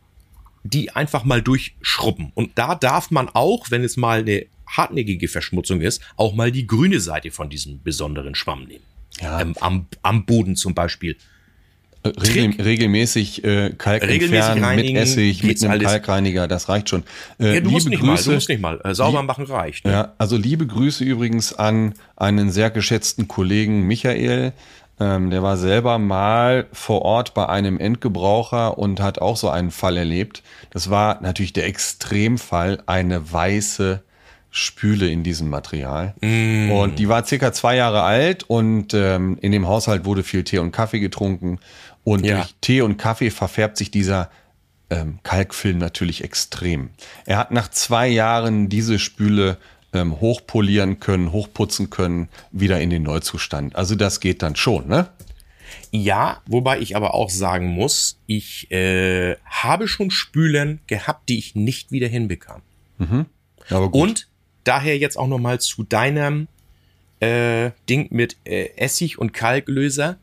die einfach mal durchschrubben. Und da darf man auch, wenn es mal eine hartnäckige Verschmutzung ist, auch mal die grüne Seite von diesem besonderen Schwamm nehmen. Ja. Ähm, am, am Boden zum Beispiel. Regel, regelmäßig äh, Kalk Regelmäßig entfernen reinigen, mit Essig, mit einem alles. Kalkreiniger, das reicht schon. Äh, Ja, du musst nicht mal, du musst nicht mal. Äh, sauber Lieb- machen reicht. Ne? Ja, also liebe Grüße übrigens an einen sehr geschätzten Kollegen Michael. Ähm, der war selber mal vor Ort bei einem Endgebraucher und hat auch so einen Fall erlebt. Das war natürlich der Extremfall, eine weiße Spüle in diesem Material. Und die war circa zwei Jahre alt und ähm, in dem Haushalt wurde viel Tee und Kaffee getrunken. Und Ja. durch Tee und Kaffee verfärbt sich dieser ähm, Kalkfilm natürlich extrem. Er hat nach zwei Jahren diese Spüle ähm, hochpolieren können, hochputzen können, wieder in den Neuzustand. Also das geht dann schon, ne? Ja, wobei ich aber auch sagen muss, ich äh, habe schon Spülen gehabt, die ich nicht wieder hinbekam. Aber gut. Und daher jetzt auch noch mal zu deinem äh, Ding mit äh, Essig und Kalklöser.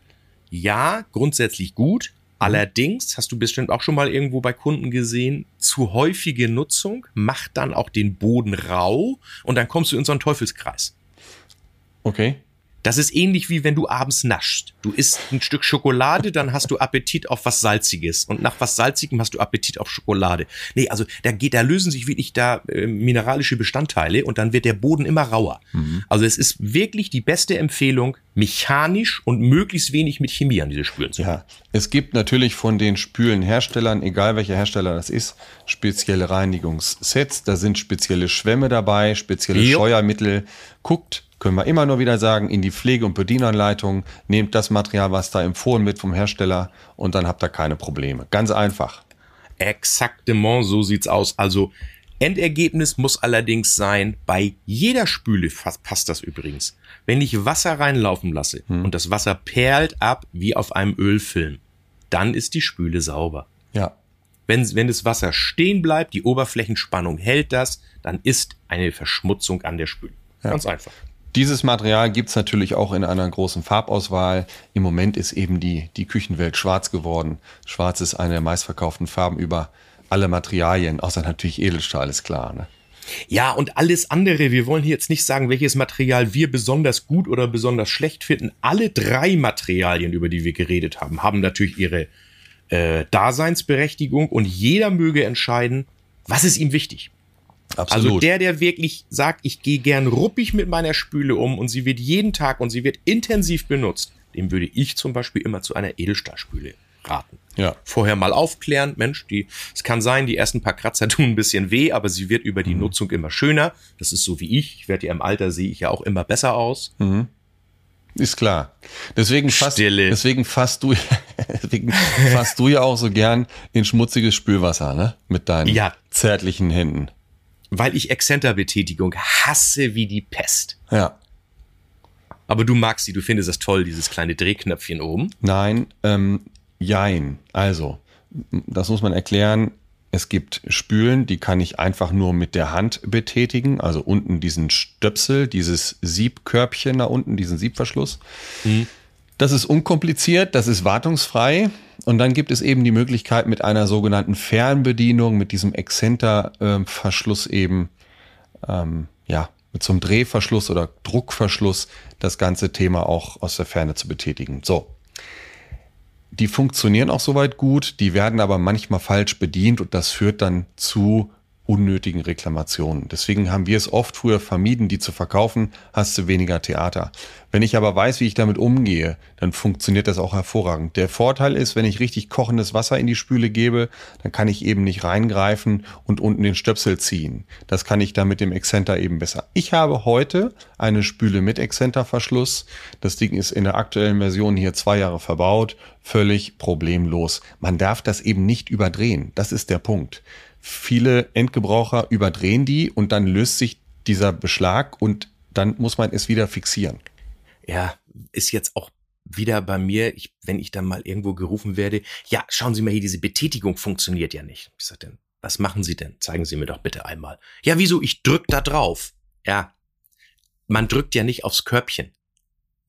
Ja, grundsätzlich gut. Allerdings, hast du bestimmt auch schon mal irgendwo bei Kunden gesehen, zu häufige Nutzung macht dann auch den Boden rau und dann kommst du in so einen Teufelskreis. okay. Das ist ähnlich wie wenn du abends naschst. Du isst ein Stück Schokolade, dann hast du Appetit auf was Salziges. Und nach was Salzigem hast du Appetit auf Schokolade. Nee, also da geht, da lösen sich wirklich da äh, mineralische Bestandteile und dann wird der Boden immer rauer. Also es ist wirklich die beste Empfehlung, mechanisch und möglichst wenig mit Chemie an diese Spülen zu Ja, es gibt natürlich von den Spülenherstellern, egal welcher Hersteller das ist, spezielle Reinigungssets. Da sind spezielle Schwämme dabei, spezielle Jo. Scheuermittel. Guckt, können wir immer nur wieder sagen, in die Pflege- und Bedienanleitung. Nehmt das Material, was da empfohlen wird vom Hersteller und dann habt ihr keine Probleme. Ganz einfach. Exaktement so sieht's aus. Also Endergebnis muss allerdings sein, bei jeder Spüle passt das übrigens. Wenn ich Wasser reinlaufen lasse und das Wasser perlt ab wie auf einem Ölfilm, dann ist die Spüle sauber. Ja. Wenn, wenn das Wasser stehen bleibt, die Oberflächenspannung hält das, dann ist eine Verschmutzung an der Spüle. Ganz einfach. Dieses Material gibt's natürlich auch in einer großen Farbauswahl. Im Moment ist eben die, die Küchenwelt schwarz geworden. Schwarz ist eine der meistverkauften Farben über alle Materialien, außer natürlich Edelstahl, ist klar. Ne? Ja, und alles andere, wir wollen hier jetzt nicht sagen, welches Material wir besonders gut oder besonders schlecht finden. Alle drei Materialien, über die wir geredet haben, haben natürlich ihre äh, Daseinsberechtigung und jeder möge entscheiden, was ist ihm wichtig. Also der, der wirklich sagt, ich gehe gern ruppig mit meiner Spüle um und sie wird jeden Tag und sie wird intensiv benutzt, dem würde ich zum Beispiel immer zu einer Edelstahlspüle raten. Ja. Vorher mal aufklären, Mensch, die, es kann sein, die ersten paar Kratzer tun ein bisschen weh, aber sie wird über die Mhm. Nutzung immer schöner. Das ist so wie ich. Ich werde ja im Alter, sehe ich ja auch immer besser aus. Ist klar. Deswegen fasst, Stille. deswegen fasst du, deswegen fasst du ja auch so gern in schmutziges Spülwasser, ne? Mit deinen Ja. zärtlichen Händen. Weil ich Exzenterbetätigung hasse wie die Pest. Ja. Aber du magst sie, du findest das toll, dieses kleine Drehknöpfchen oben. Nein, ähm, jein. Also, das muss man erklären. Es gibt Spülen, die kann ich einfach nur mit der Hand betätigen. Also unten diesen Stöpsel, dieses Siebkörbchen da unten, diesen Siebverschluss. Das ist unkompliziert, das ist wartungsfrei. Und dann gibt es eben die Möglichkeit mit einer sogenannten Fernbedienung, mit diesem Exzenter-Verschluss eben, ähm, ja, mit so einem Drehverschluss oder Druckverschluss das ganze Thema auch aus der Ferne zu betätigen. So. Die funktionieren auch soweit gut, die werden aber manchmal falsch bedient und das führt dann zu unnötigen Reklamationen. Deswegen haben wir es oft früher vermieden, die zu verkaufen, hast du weniger Theater. Wenn ich aber weiß, wie ich damit umgehe, dann funktioniert das auch hervorragend. Der Vorteil ist, wenn ich richtig kochendes Wasser in die Spüle gebe, dann kann ich eben nicht reingreifen und unten den Stöpsel ziehen. Das kann ich dann mit dem Exzenter eben besser. Ich habe heute eine Spüle mit Exzenterverschluss. Das Ding ist in der aktuellen Version hier zwei Jahre verbaut. Völlig problemlos. Man darf das eben nicht überdrehen. Das ist der Punkt viele Endgebraucher überdrehen die und dann löst sich dieser Beschlag und dann muss man es wieder fixieren. Ja, ist jetzt auch wieder bei mir, ich, wenn ich dann mal irgendwo gerufen werde, ja, schauen Sie mal hier, diese Betätigung funktioniert ja nicht. Ich sag denn, was machen Sie denn? Zeigen Sie mir doch bitte einmal. Ja, wieso? Ich drück da drauf. Ja, man drückt ja nicht aufs Körbchen.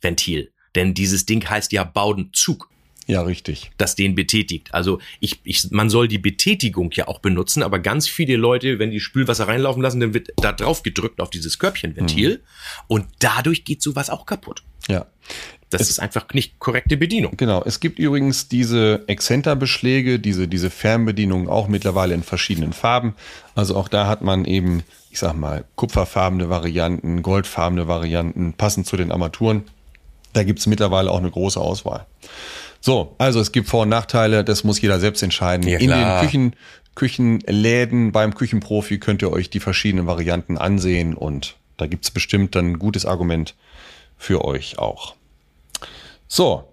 Ventil. Denn dieses Ding heißt ja Baudenzug. Ja, richtig. Das den betätigt. Also ich, ich, man soll die Betätigung ja auch benutzen, aber ganz viele Leute, wenn die Spülwasser reinlaufen lassen, dann wird da drauf gedrückt auf dieses Körbchenventil mhm. und dadurch geht sowas auch kaputt. Ja. Das es, ist einfach nicht korrekte Bedienung. Genau. Es gibt übrigens diese Exzenterbeschläge, diese, diese Fernbedienung auch mittlerweile in verschiedenen Farben. Also auch da hat man eben, ich sag mal, kupferfarbene Varianten, goldfarbene Varianten, passend zu den Armaturen. Da gibt es mittlerweile auch eine große Auswahl. So, also es gibt Vor- und Nachteile, das muss jeder selbst entscheiden. Ja, In den Küchen, Küchenläden beim Küchenprofi könnt ihr euch die verschiedenen Varianten ansehen und da gibt's bestimmt dann ein gutes Argument für euch auch. So.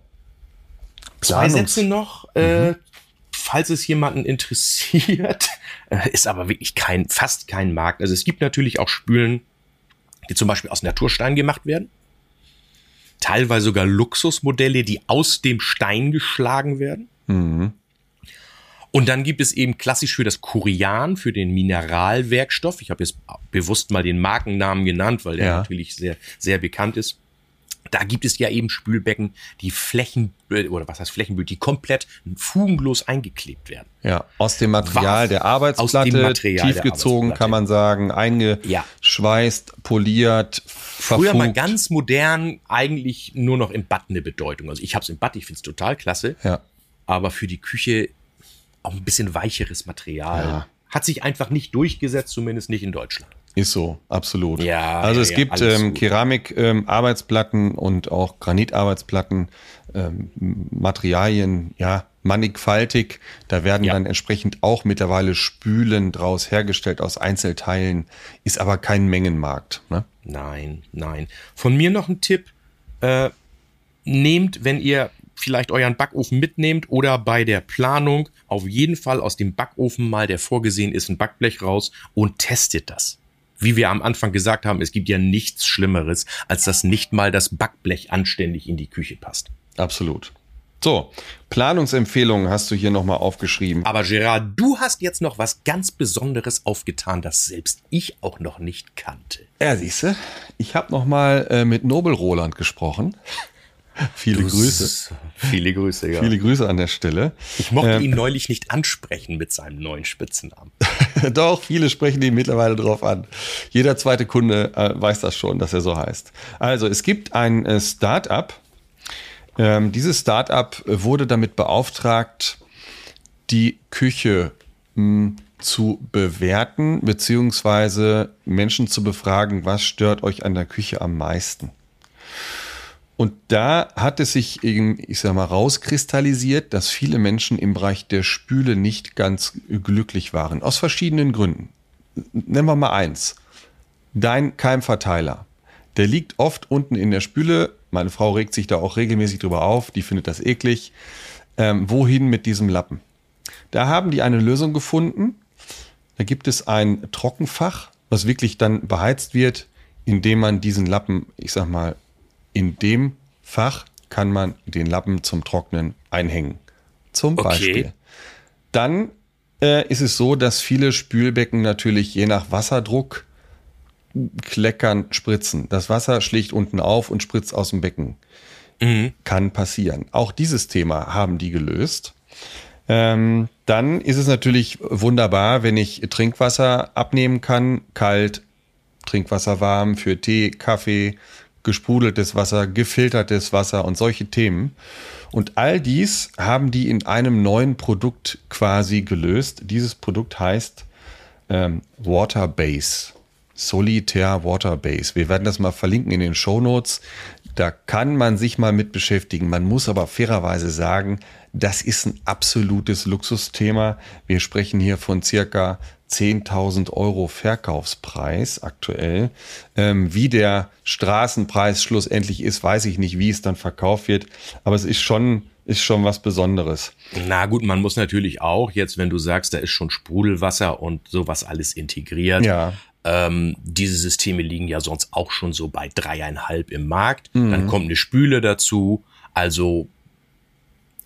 Zwei Sätze noch, äh, mhm. äh, falls es jemanden interessiert, äh, ist aber wirklich kein, fast kein Markt. Also es gibt natürlich auch Spülen, die zum Beispiel aus Naturstein gemacht werden teilweise sogar Luxusmodelle, die aus dem Stein geschlagen werden. Mhm. Und dann gibt es eben klassisch für das Kurian, für den Mineralwerkstoff. Ich habe jetzt bewusst mal den Markennamen genannt, weil der ja. natürlich sehr, sehr bekannt ist. Da gibt es ja eben Spülbecken, die Flächen oder was heißt Flächenbild, die komplett fugenlos eingeklebt werden. Ja, aus dem Material War, der Arbeitsplatte, Material tiefgezogen kann man sagen, eingeschweißt, ja. poliert, verfugt. Früher mal ganz modern, eigentlich nur noch im Bad eine Bedeutung. Also ich habe es im Bad, ich finde es total klasse. Ja. Aber für die Küche auch ein bisschen weicheres Material. Ja. Hat sich einfach nicht durchgesetzt, zumindest nicht in Deutschland. Ist so, absolut. Ja, also es ja, gibt ähm, Keramik-Arbeitsplatten ähm, und auch Granitarbeitsplatten, ähm, Materialien, ja, mannigfaltig. Da werden ja. dann entsprechend auch mittlerweile Spülen draus hergestellt aus Einzelteilen, ist aber kein Mengenmarkt. Ne? Nein, nein. Von mir noch ein Tipp. Äh, nehmt, wenn ihr vielleicht euren Backofen mitnehmt oder bei der Planung auf jeden Fall aus dem Backofen mal, der vorgesehen ist, ein Backblech raus und testet das wie wir am Anfang gesagt haben, es gibt ja nichts Schlimmeres, als dass nicht mal das Backblech anständig in die Küche passt. Absolut. So, Planungsempfehlungen hast du hier nochmal aufgeschrieben. Aber Gerard, du hast jetzt noch was ganz Besonderes aufgetan, das selbst ich auch noch nicht kannte. Ja, siehste, ich habe nochmal äh, mit Nobel Roland gesprochen. Viele du Grüße. Viele Grüße, ja. Viele Grüße an der Stelle. Ich mochte ähm, ihn neulich nicht ansprechen mit seinem neuen Spitzennamen. Doch, viele sprechen ihn mittlerweile drauf an. Jeder zweite Kunde äh, weiß das schon, dass er so heißt. Also, es gibt ein äh, Start-up. Ähm, dieses Start-up wurde damit beauftragt, die Küche mh, hm, zu bewerten, beziehungsweise Menschen zu befragen, was stört euch an der Küche am meisten. Und da hat es sich, ich sag mal, rauskristallisiert, dass viele Menschen im Bereich der Spüle nicht ganz glücklich waren. Aus verschiedenen Gründen. Nennen wir mal eins. Dein Keimverteiler. Der liegt oft unten in der Spüle. Meine Frau regt sich da auch regelmäßig drüber auf. Die findet das eklig. Ähm, wohin mit diesem Lappen? Da haben die eine Lösung gefunden. Da gibt es ein Trockenfach, was wirklich dann beheizt wird, indem man diesen Lappen, ich sag mal, in dem Fach kann man den Lappen zum Trocknen einhängen. Zum okay. Beispiel. Dann äh, ist es so, dass viele Spülbecken natürlich je nach Wasserdruck kleckern, spritzen. Das Wasser schlägt unten auf und spritzt aus dem Becken. Mhm. Kann passieren. Auch dieses Thema haben die gelöst. Ähm, dann ist es natürlich wunderbar, wenn ich Trinkwasser abnehmen kann, kalt, Trinkwasser warm für Tee, Kaffee, gesprudeltes Wasser, gefiltertes Wasser und solche Themen. Und all dies haben die in einem neuen Produkt quasi gelöst. Dieses Produkt heißt ähm, Waterbase. Solitär Waterbase. Wir werden das mal verlinken in den Show Notes. Da kann man sich mal mit beschäftigen. Man muss aber fairerweise sagen, das ist ein absolutes Luxusthema. Wir sprechen hier von circa 10.000 Euro Verkaufspreis aktuell. Ähm, wie der Straßenpreis schlussendlich ist, weiß ich nicht, wie es dann verkauft wird. Aber es ist schon, ist schon was Besonderes. Na gut, man muss natürlich auch jetzt, wenn du sagst, da ist schon Sprudelwasser und sowas alles integriert. Ja. Ähm, diese Systeme liegen ja sonst auch schon so bei dreieinhalb im Markt. Mhm. Dann kommt eine Spüle dazu. Also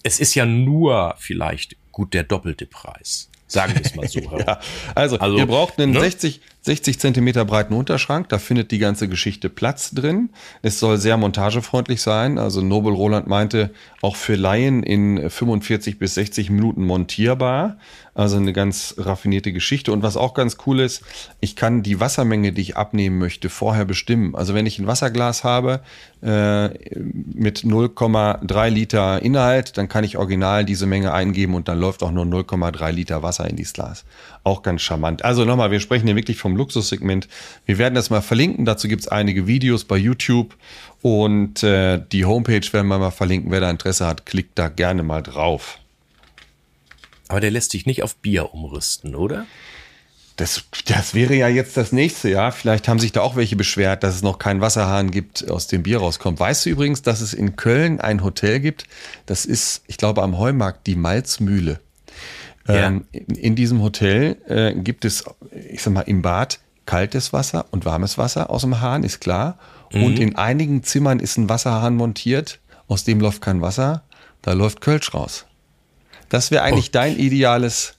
es ist ja nur vielleicht gut der doppelte Preis. Sagen wir es mal so. ja, also, also, ihr braucht einen ne? 60, 60 Zentimeter breiten Unterschrank. Da findet die ganze Geschichte Platz drin. Es soll sehr montagefreundlich sein. Also Nobel Roland meinte, auch für Laien in 45 bis 60 Minuten montierbar. Also eine ganz raffinierte Geschichte. Und was auch ganz cool ist, ich kann die Wassermenge, die ich abnehmen möchte, vorher bestimmen. Also wenn ich ein Wasserglas habe äh, mit 0,3 Liter Inhalt, dann kann ich original diese Menge eingeben und dann läuft auch nur 0,3 Liter Wasser in dieses Glas. Auch ganz charmant. Also nochmal, wir sprechen hier wirklich vom Luxussegment. Wir werden das mal verlinken. Dazu gibt es einige Videos bei YouTube und äh, die Homepage werden wir mal verlinken. Wer da Interesse hat, klickt da gerne mal drauf. Aber der lässt sich nicht auf Bier umrüsten, oder? Das, das wäre ja jetzt das nächste, ja. Vielleicht haben sich da auch welche beschwert, dass es noch keinen Wasserhahn gibt, aus dem Bier rauskommt. Weißt du übrigens, dass es in Köln ein Hotel gibt? Das ist, ich glaube, am Heumarkt die Malzmühle. Ja. Ähm, in, in, diesem Hotel äh, gibt es, ich sag mal, im Bad kaltes Wasser und warmes Wasser aus dem Hahn, ist klar. Mhm. Und in einigen Zimmern ist ein Wasserhahn montiert, aus dem läuft kein Wasser, da läuft Kölsch raus. Das wäre eigentlich oh. dein ideales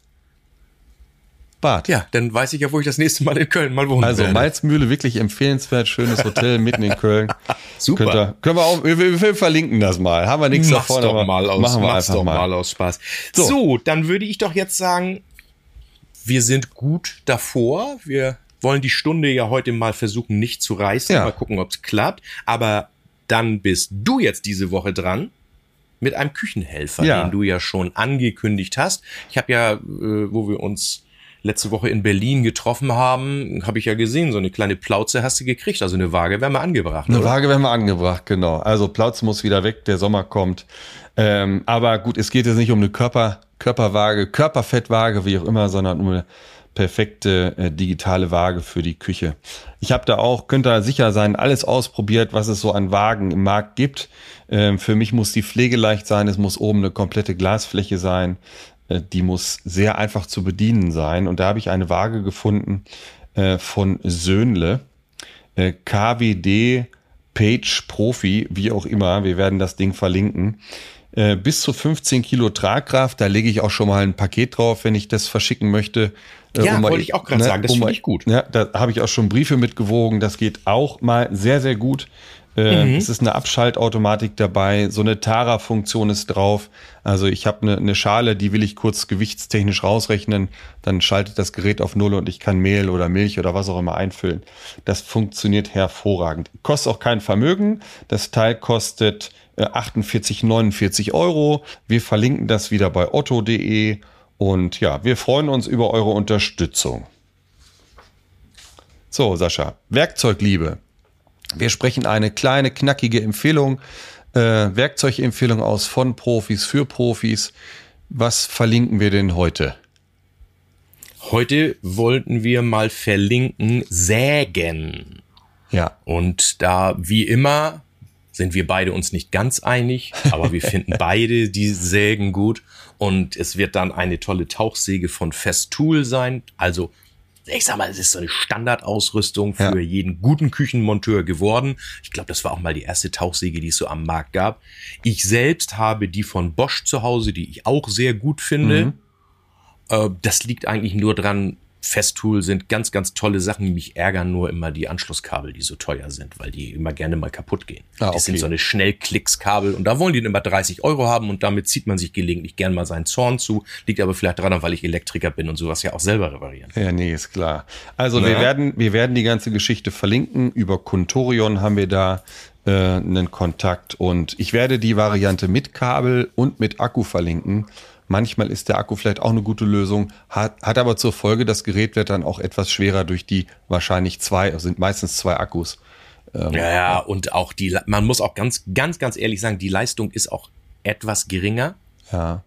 Bad. Ja, dann weiß ich ja, wo ich das nächste Mal in Köln mal wohnen Also werde. Malzmühle, wirklich empfehlenswert, schönes Hotel mitten in Köln. Super. Ihr, können wir auch, wir, wir, verlinken das mal. Haben wir nichts mach's davon, doch mal aus, machen wir einfach doch mal. mal aus Spaß. So. so, dann würde ich doch jetzt sagen, wir sind gut davor. Wir wollen die Stunde ja heute mal versuchen, nicht zu reißen. Ja. Mal gucken, ob es klappt. Aber dann bist du jetzt diese Woche dran mit einem Küchenhelfer, ja. den du ja schon angekündigt hast. Ich habe ja, äh, wo wir uns letzte Woche in Berlin getroffen haben, habe ich ja gesehen, so eine kleine Plauze hast du gekriegt, also eine Waage werden wir angebracht. Eine oder? Waage werden wir angebracht, genau. Also Plauze muss wieder weg, der Sommer kommt. Ähm, aber gut, es geht jetzt nicht um eine Körper, Körperwaage, Körperfettwaage, wie auch immer, sondern um eine perfekte äh, digitale Waage für die Küche. Ich habe da auch, könnt ihr sicher sein, alles ausprobiert, was es so an Wagen im Markt gibt. Ähm, für mich muss die pflegeleicht sein, es muss oben eine komplette Glasfläche sein, die muss sehr einfach zu bedienen sein. Und da habe ich eine Waage gefunden äh, von Söhnle, äh, KWD Page Profi, wie auch immer. Wir werden das Ding verlinken. Äh, bis zu 15 Kilo Tragkraft, da lege ich auch schon mal ein Paket drauf, wenn ich das verschicken möchte. Äh, ja, um wollte ich auch gerade ne, sagen, das um finde ich gut. Ja, da habe ich auch schon Briefe mitgewogen, das geht auch mal sehr, sehr gut. Äh, mhm. Es ist eine Abschaltautomatik dabei, so eine Tara-Funktion ist drauf. Also ich habe eine, eine Schale, die will ich kurz gewichtstechnisch rausrechnen, dann schaltet das Gerät auf Null und ich kann Mehl oder Milch oder was auch immer einfüllen. Das funktioniert hervorragend. Kostet auch kein Vermögen. Das Teil kostet 48, äh, 49 Euro. Wir verlinken das wieder bei otto.de und ja, wir freuen uns über eure Unterstützung. So, Sascha, Werkzeugliebe. Wir sprechen eine kleine, knackige Empfehlung, äh, Werkzeugempfehlung aus von Profis für Profis. Was verlinken wir denn heute? Heute wollten wir mal verlinken Sägen. Ja. Und da, wie immer, sind wir beide uns nicht ganz einig, aber wir finden beide die Sägen gut. Und es wird dann eine tolle Tauchsäge von Festool sein. Also ich sag mal, es ist so eine Standardausrüstung für ja. jeden guten Küchenmonteur geworden. Ich glaube, das war auch mal die erste Tauchsäge, die es so am Markt gab. Ich selbst habe die von Bosch zu Hause, die ich auch sehr gut finde. Mhm. Äh, das liegt eigentlich nur dran, Festool sind ganz, ganz tolle Sachen. Mich ärgern nur immer die Anschlusskabel, die so teuer sind, weil die immer gerne mal kaputt gehen. Ah, okay. Das sind so eine Schnellklickskabel und da wollen die immer 30 Euro haben und damit zieht man sich gelegentlich gern mal seinen Zorn zu. Liegt aber vielleicht daran, weil ich Elektriker bin und sowas ja auch selber reparieren. Ja, nee, ist klar. Also wir werden, wir werden die ganze Geschichte verlinken. Über Contorion haben wir da äh, einen Kontakt und ich werde die Variante mit Kabel und mit Akku verlinken. Manchmal ist der Akku vielleicht auch eine gute Lösung, hat, hat aber zur Folge, das Gerät wird dann auch etwas schwerer durch die wahrscheinlich zwei, also sind meistens zwei Akkus. Ja, ja, und auch die, man muss auch ganz, ganz, ganz ehrlich sagen, die Leistung ist auch etwas geringer. Ja.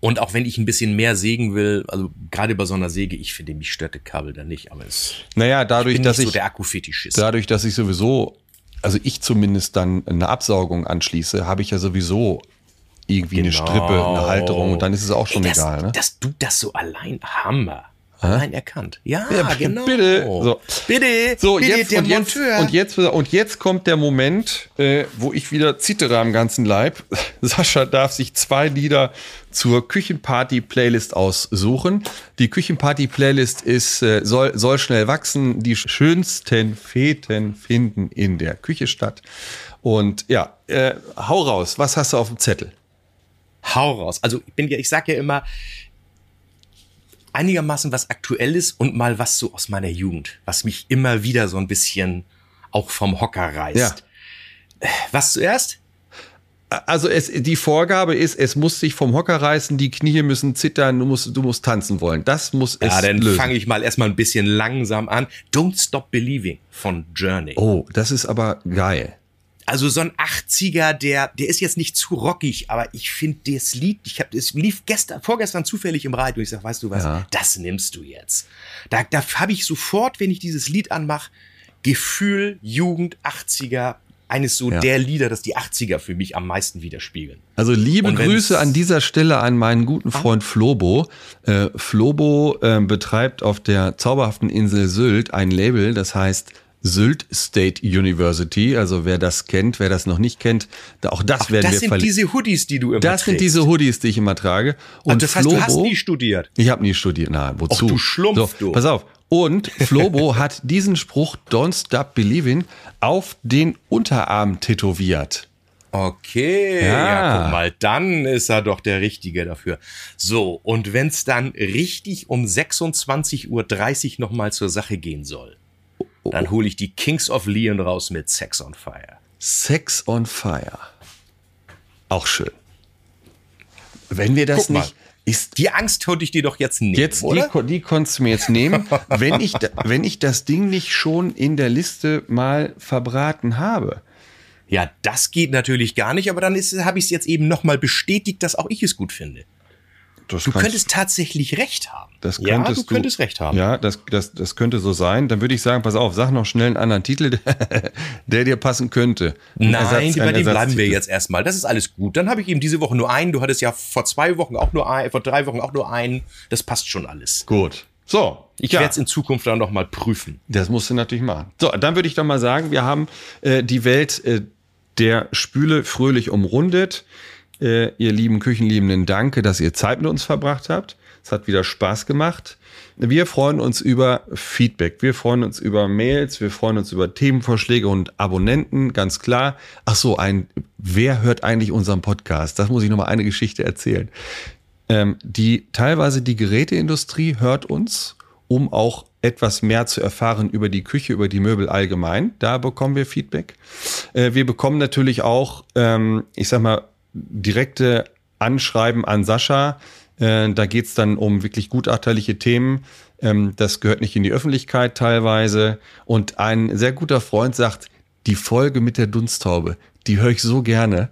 Und auch wenn ich ein bisschen mehr sägen will, also gerade bei so einer Säge, ich finde, mich stört der Kabel da nicht, aber es Naja, dadurch, bin dass ich, so der Akkufetischist. dadurch, dass ich sowieso, also ich zumindest dann eine Absaugung anschließe, habe ich ja sowieso irgendwie eine Genau. Strippe, eine Halterung und dann ist es auch schon Ey, das, egal, ne? Dass du das so allein, Hammer. Allein erkannt. Ja, Ja, genau. bitte. So. Bitte. So, bitte, jetzt, der und, jetzt, und, jetzt, und jetzt kommt der Moment, äh, wo ich wieder zittere am ganzen Leib. Sascha darf sich zwei Lieder zur Küchenparty-Playlist aussuchen. Die Küchenparty-Playlist ist, äh, soll, soll schnell wachsen. Die schönsten Feten finden in der Küche statt. Und ja, äh, hau raus. Was hast du auf dem Zettel? Hau raus. Also ich bin ja, ich sag ja immer, einigermaßen was Aktuelles und mal was so aus meiner Jugend, was mich immer wieder so ein bisschen auch vom Hocker reißt. Ja. Was zuerst? Also es, die Vorgabe ist, es muss sich vom Hocker reißen, die Knie müssen zittern, du musst, du musst tanzen wollen. Das muss es Ja, dann fange ich mal erstmal ein bisschen langsam an. Don't Stop Believing von Journey. Oh, das ist aber geil. Also so ein 80er, der, der ist jetzt nicht zu rockig, aber ich finde das Lied, ich habe es lief gestern, vorgestern zufällig im Radio. Ich sag, weißt du was, Ja. das nimmst du jetzt. Da, da habe ich sofort, wenn ich dieses Lied anmache, Gefühl, Jugend, 80er, eines so Ja. der Lieder, das die 80er für mich am meisten widerspiegeln. Also liebe Grüße an dieser Stelle an meinen guten Freund Flobo. Äh, Flobo äh, betreibt auf der zauberhaften Insel Sylt ein Label, das heißt Sylt State University. Also wer das kennt, wer das noch nicht kennt, auch das werden das wir sind verlinken. diese Hoodies, die du immer Das sind trägst. diese Hoodies, die ich immer trage. Und Und das heißt, du hast nie studiert. Ich habe nie studiert. Nein, wozu? Och, du Schlumpf, so, du. Pass auf. Und Flobo hat diesen Spruch Don't Stop Believing auf den Unterarm tätowiert. Okay, Ja. ja. guck mal, dann ist er doch der Richtige dafür. So, und wenn's dann richtig um 26.30 Uhr nochmal zur Sache gehen soll, dann hole ich die Kings of Leon raus mit Sex on Fire. Sex on Fire. Auch schön. Wenn wir das nicht. Ist Die Angst konnte ich dir doch jetzt nehmen, jetzt, die, oder? ko- die konntest du mir jetzt nehmen, wenn ich, wenn ich das Ding nicht schon in der Liste mal verbraten habe. Ja, das geht natürlich gar nicht, aber dann habe ich es jetzt eben nochmal bestätigt, dass auch ich es gut finde. Das Du könntest tatsächlich recht haben. Das ja, könntest du könntest recht haben. Ja, das, das, das könnte so sein. Dann würde ich sagen, pass auf, sag noch schnell einen anderen Titel, der dir passen könnte. Ein Nein, Ersatz- bei dem bleiben wir jetzt erstmal. Das ist alles gut. Dann habe ich eben diese Woche nur einen. Du hattest ja vor zwei Wochen auch nur einen, vor drei Wochen auch nur einen. Das passt schon alles. Gut. So, Ich ja, werde es in Zukunft dann noch mal prüfen. das musst du natürlich machen. So, dann würde ich doch mal sagen, wir haben äh, die Welt äh, der Spüle fröhlich umrundet. Äh, ihr lieben Küchenliebenden, danke, dass ihr Zeit mit uns verbracht habt. Es hat wieder Spaß gemacht. Wir freuen uns über Feedback. Wir freuen uns über Mails. Wir freuen uns über Themenvorschläge und Abonnenten, ganz klar. Ach so, ein, wer hört eigentlich unseren Podcast? Das muss ich noch mal eine Geschichte erzählen. Ähm, die teilweise die Geräteindustrie hört uns, um auch etwas mehr zu erfahren über die Küche, über die Möbel allgemein. Da bekommen wir Feedback. Äh, wir bekommen natürlich auch, ähm, ich sag mal, direkte Anschreiben an Sascha. Äh, da geht's dann um wirklich gutachterliche Themen. Ähm, das gehört nicht in die Öffentlichkeit teilweise. Und ein sehr guter Freund sagt, die Folge mit der Dunsttaube, die höre ich so gerne.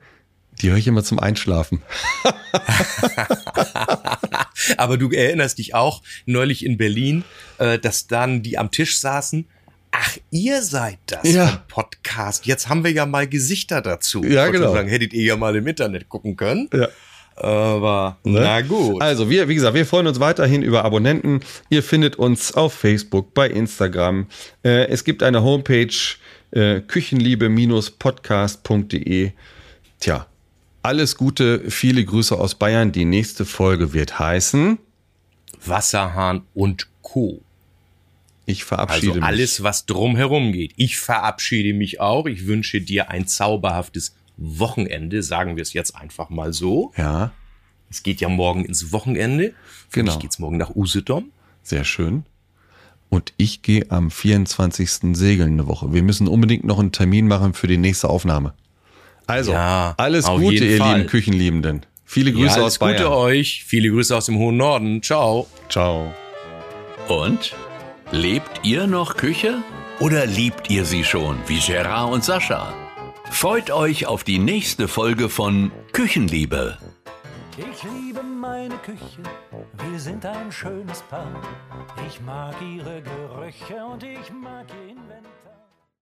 Die höre ich immer zum Einschlafen. Aber du erinnerst dich auch neulich in Berlin, äh, dass dann die am Tisch saßen. Ach, ihr seid das Ja. Podcast. Jetzt haben wir ja mal Gesichter dazu. Ja, genau. Sozusagen hättet ihr ja mal im Internet gucken können. Ja. Aber Ne? na gut. Also wir, wie gesagt, wir freuen uns weiterhin über Abonnenten. Ihr findet uns auf Facebook, bei Instagram. Äh, es gibt eine Homepage äh, küchenliebe-podcast.de. Tja, alles Gute, viele Grüße aus Bayern. Die nächste Folge wird heißen. Wasserhahn und Co. Ich verabschiede also alles, was drumherum geht. Ich verabschiede mich auch. Ich wünsche dir ein zauberhaftes Wochenende, sagen wir es jetzt einfach mal so. mich. Ja, Es geht ja morgen ins Wochenende. Für Genau. mich geht's morgen nach Usedom. sehr schön. Und ich gehe am 24. segeln eine Woche. Wir müssen unbedingt noch einen Termin machen für die nächste Aufnahme. Also, Ja, alles Gute, ihr Fall. lieben Küchenliebenden. Viele Ja, Grüße alles aus Bayern. Gute euch. Viele Grüße aus dem hohen Norden. Ciao. Ciao. Und? Lebt ihr noch Küche? Oder liebt ihr sie schon, wie Gerard und Sascha? Freut euch auf die nächste Folge von Küchenliebe. Ich liebe meine Küche, wir sind ein schönes Paar. Ich mag ihre Gerüche und ich mag ihr Inventar.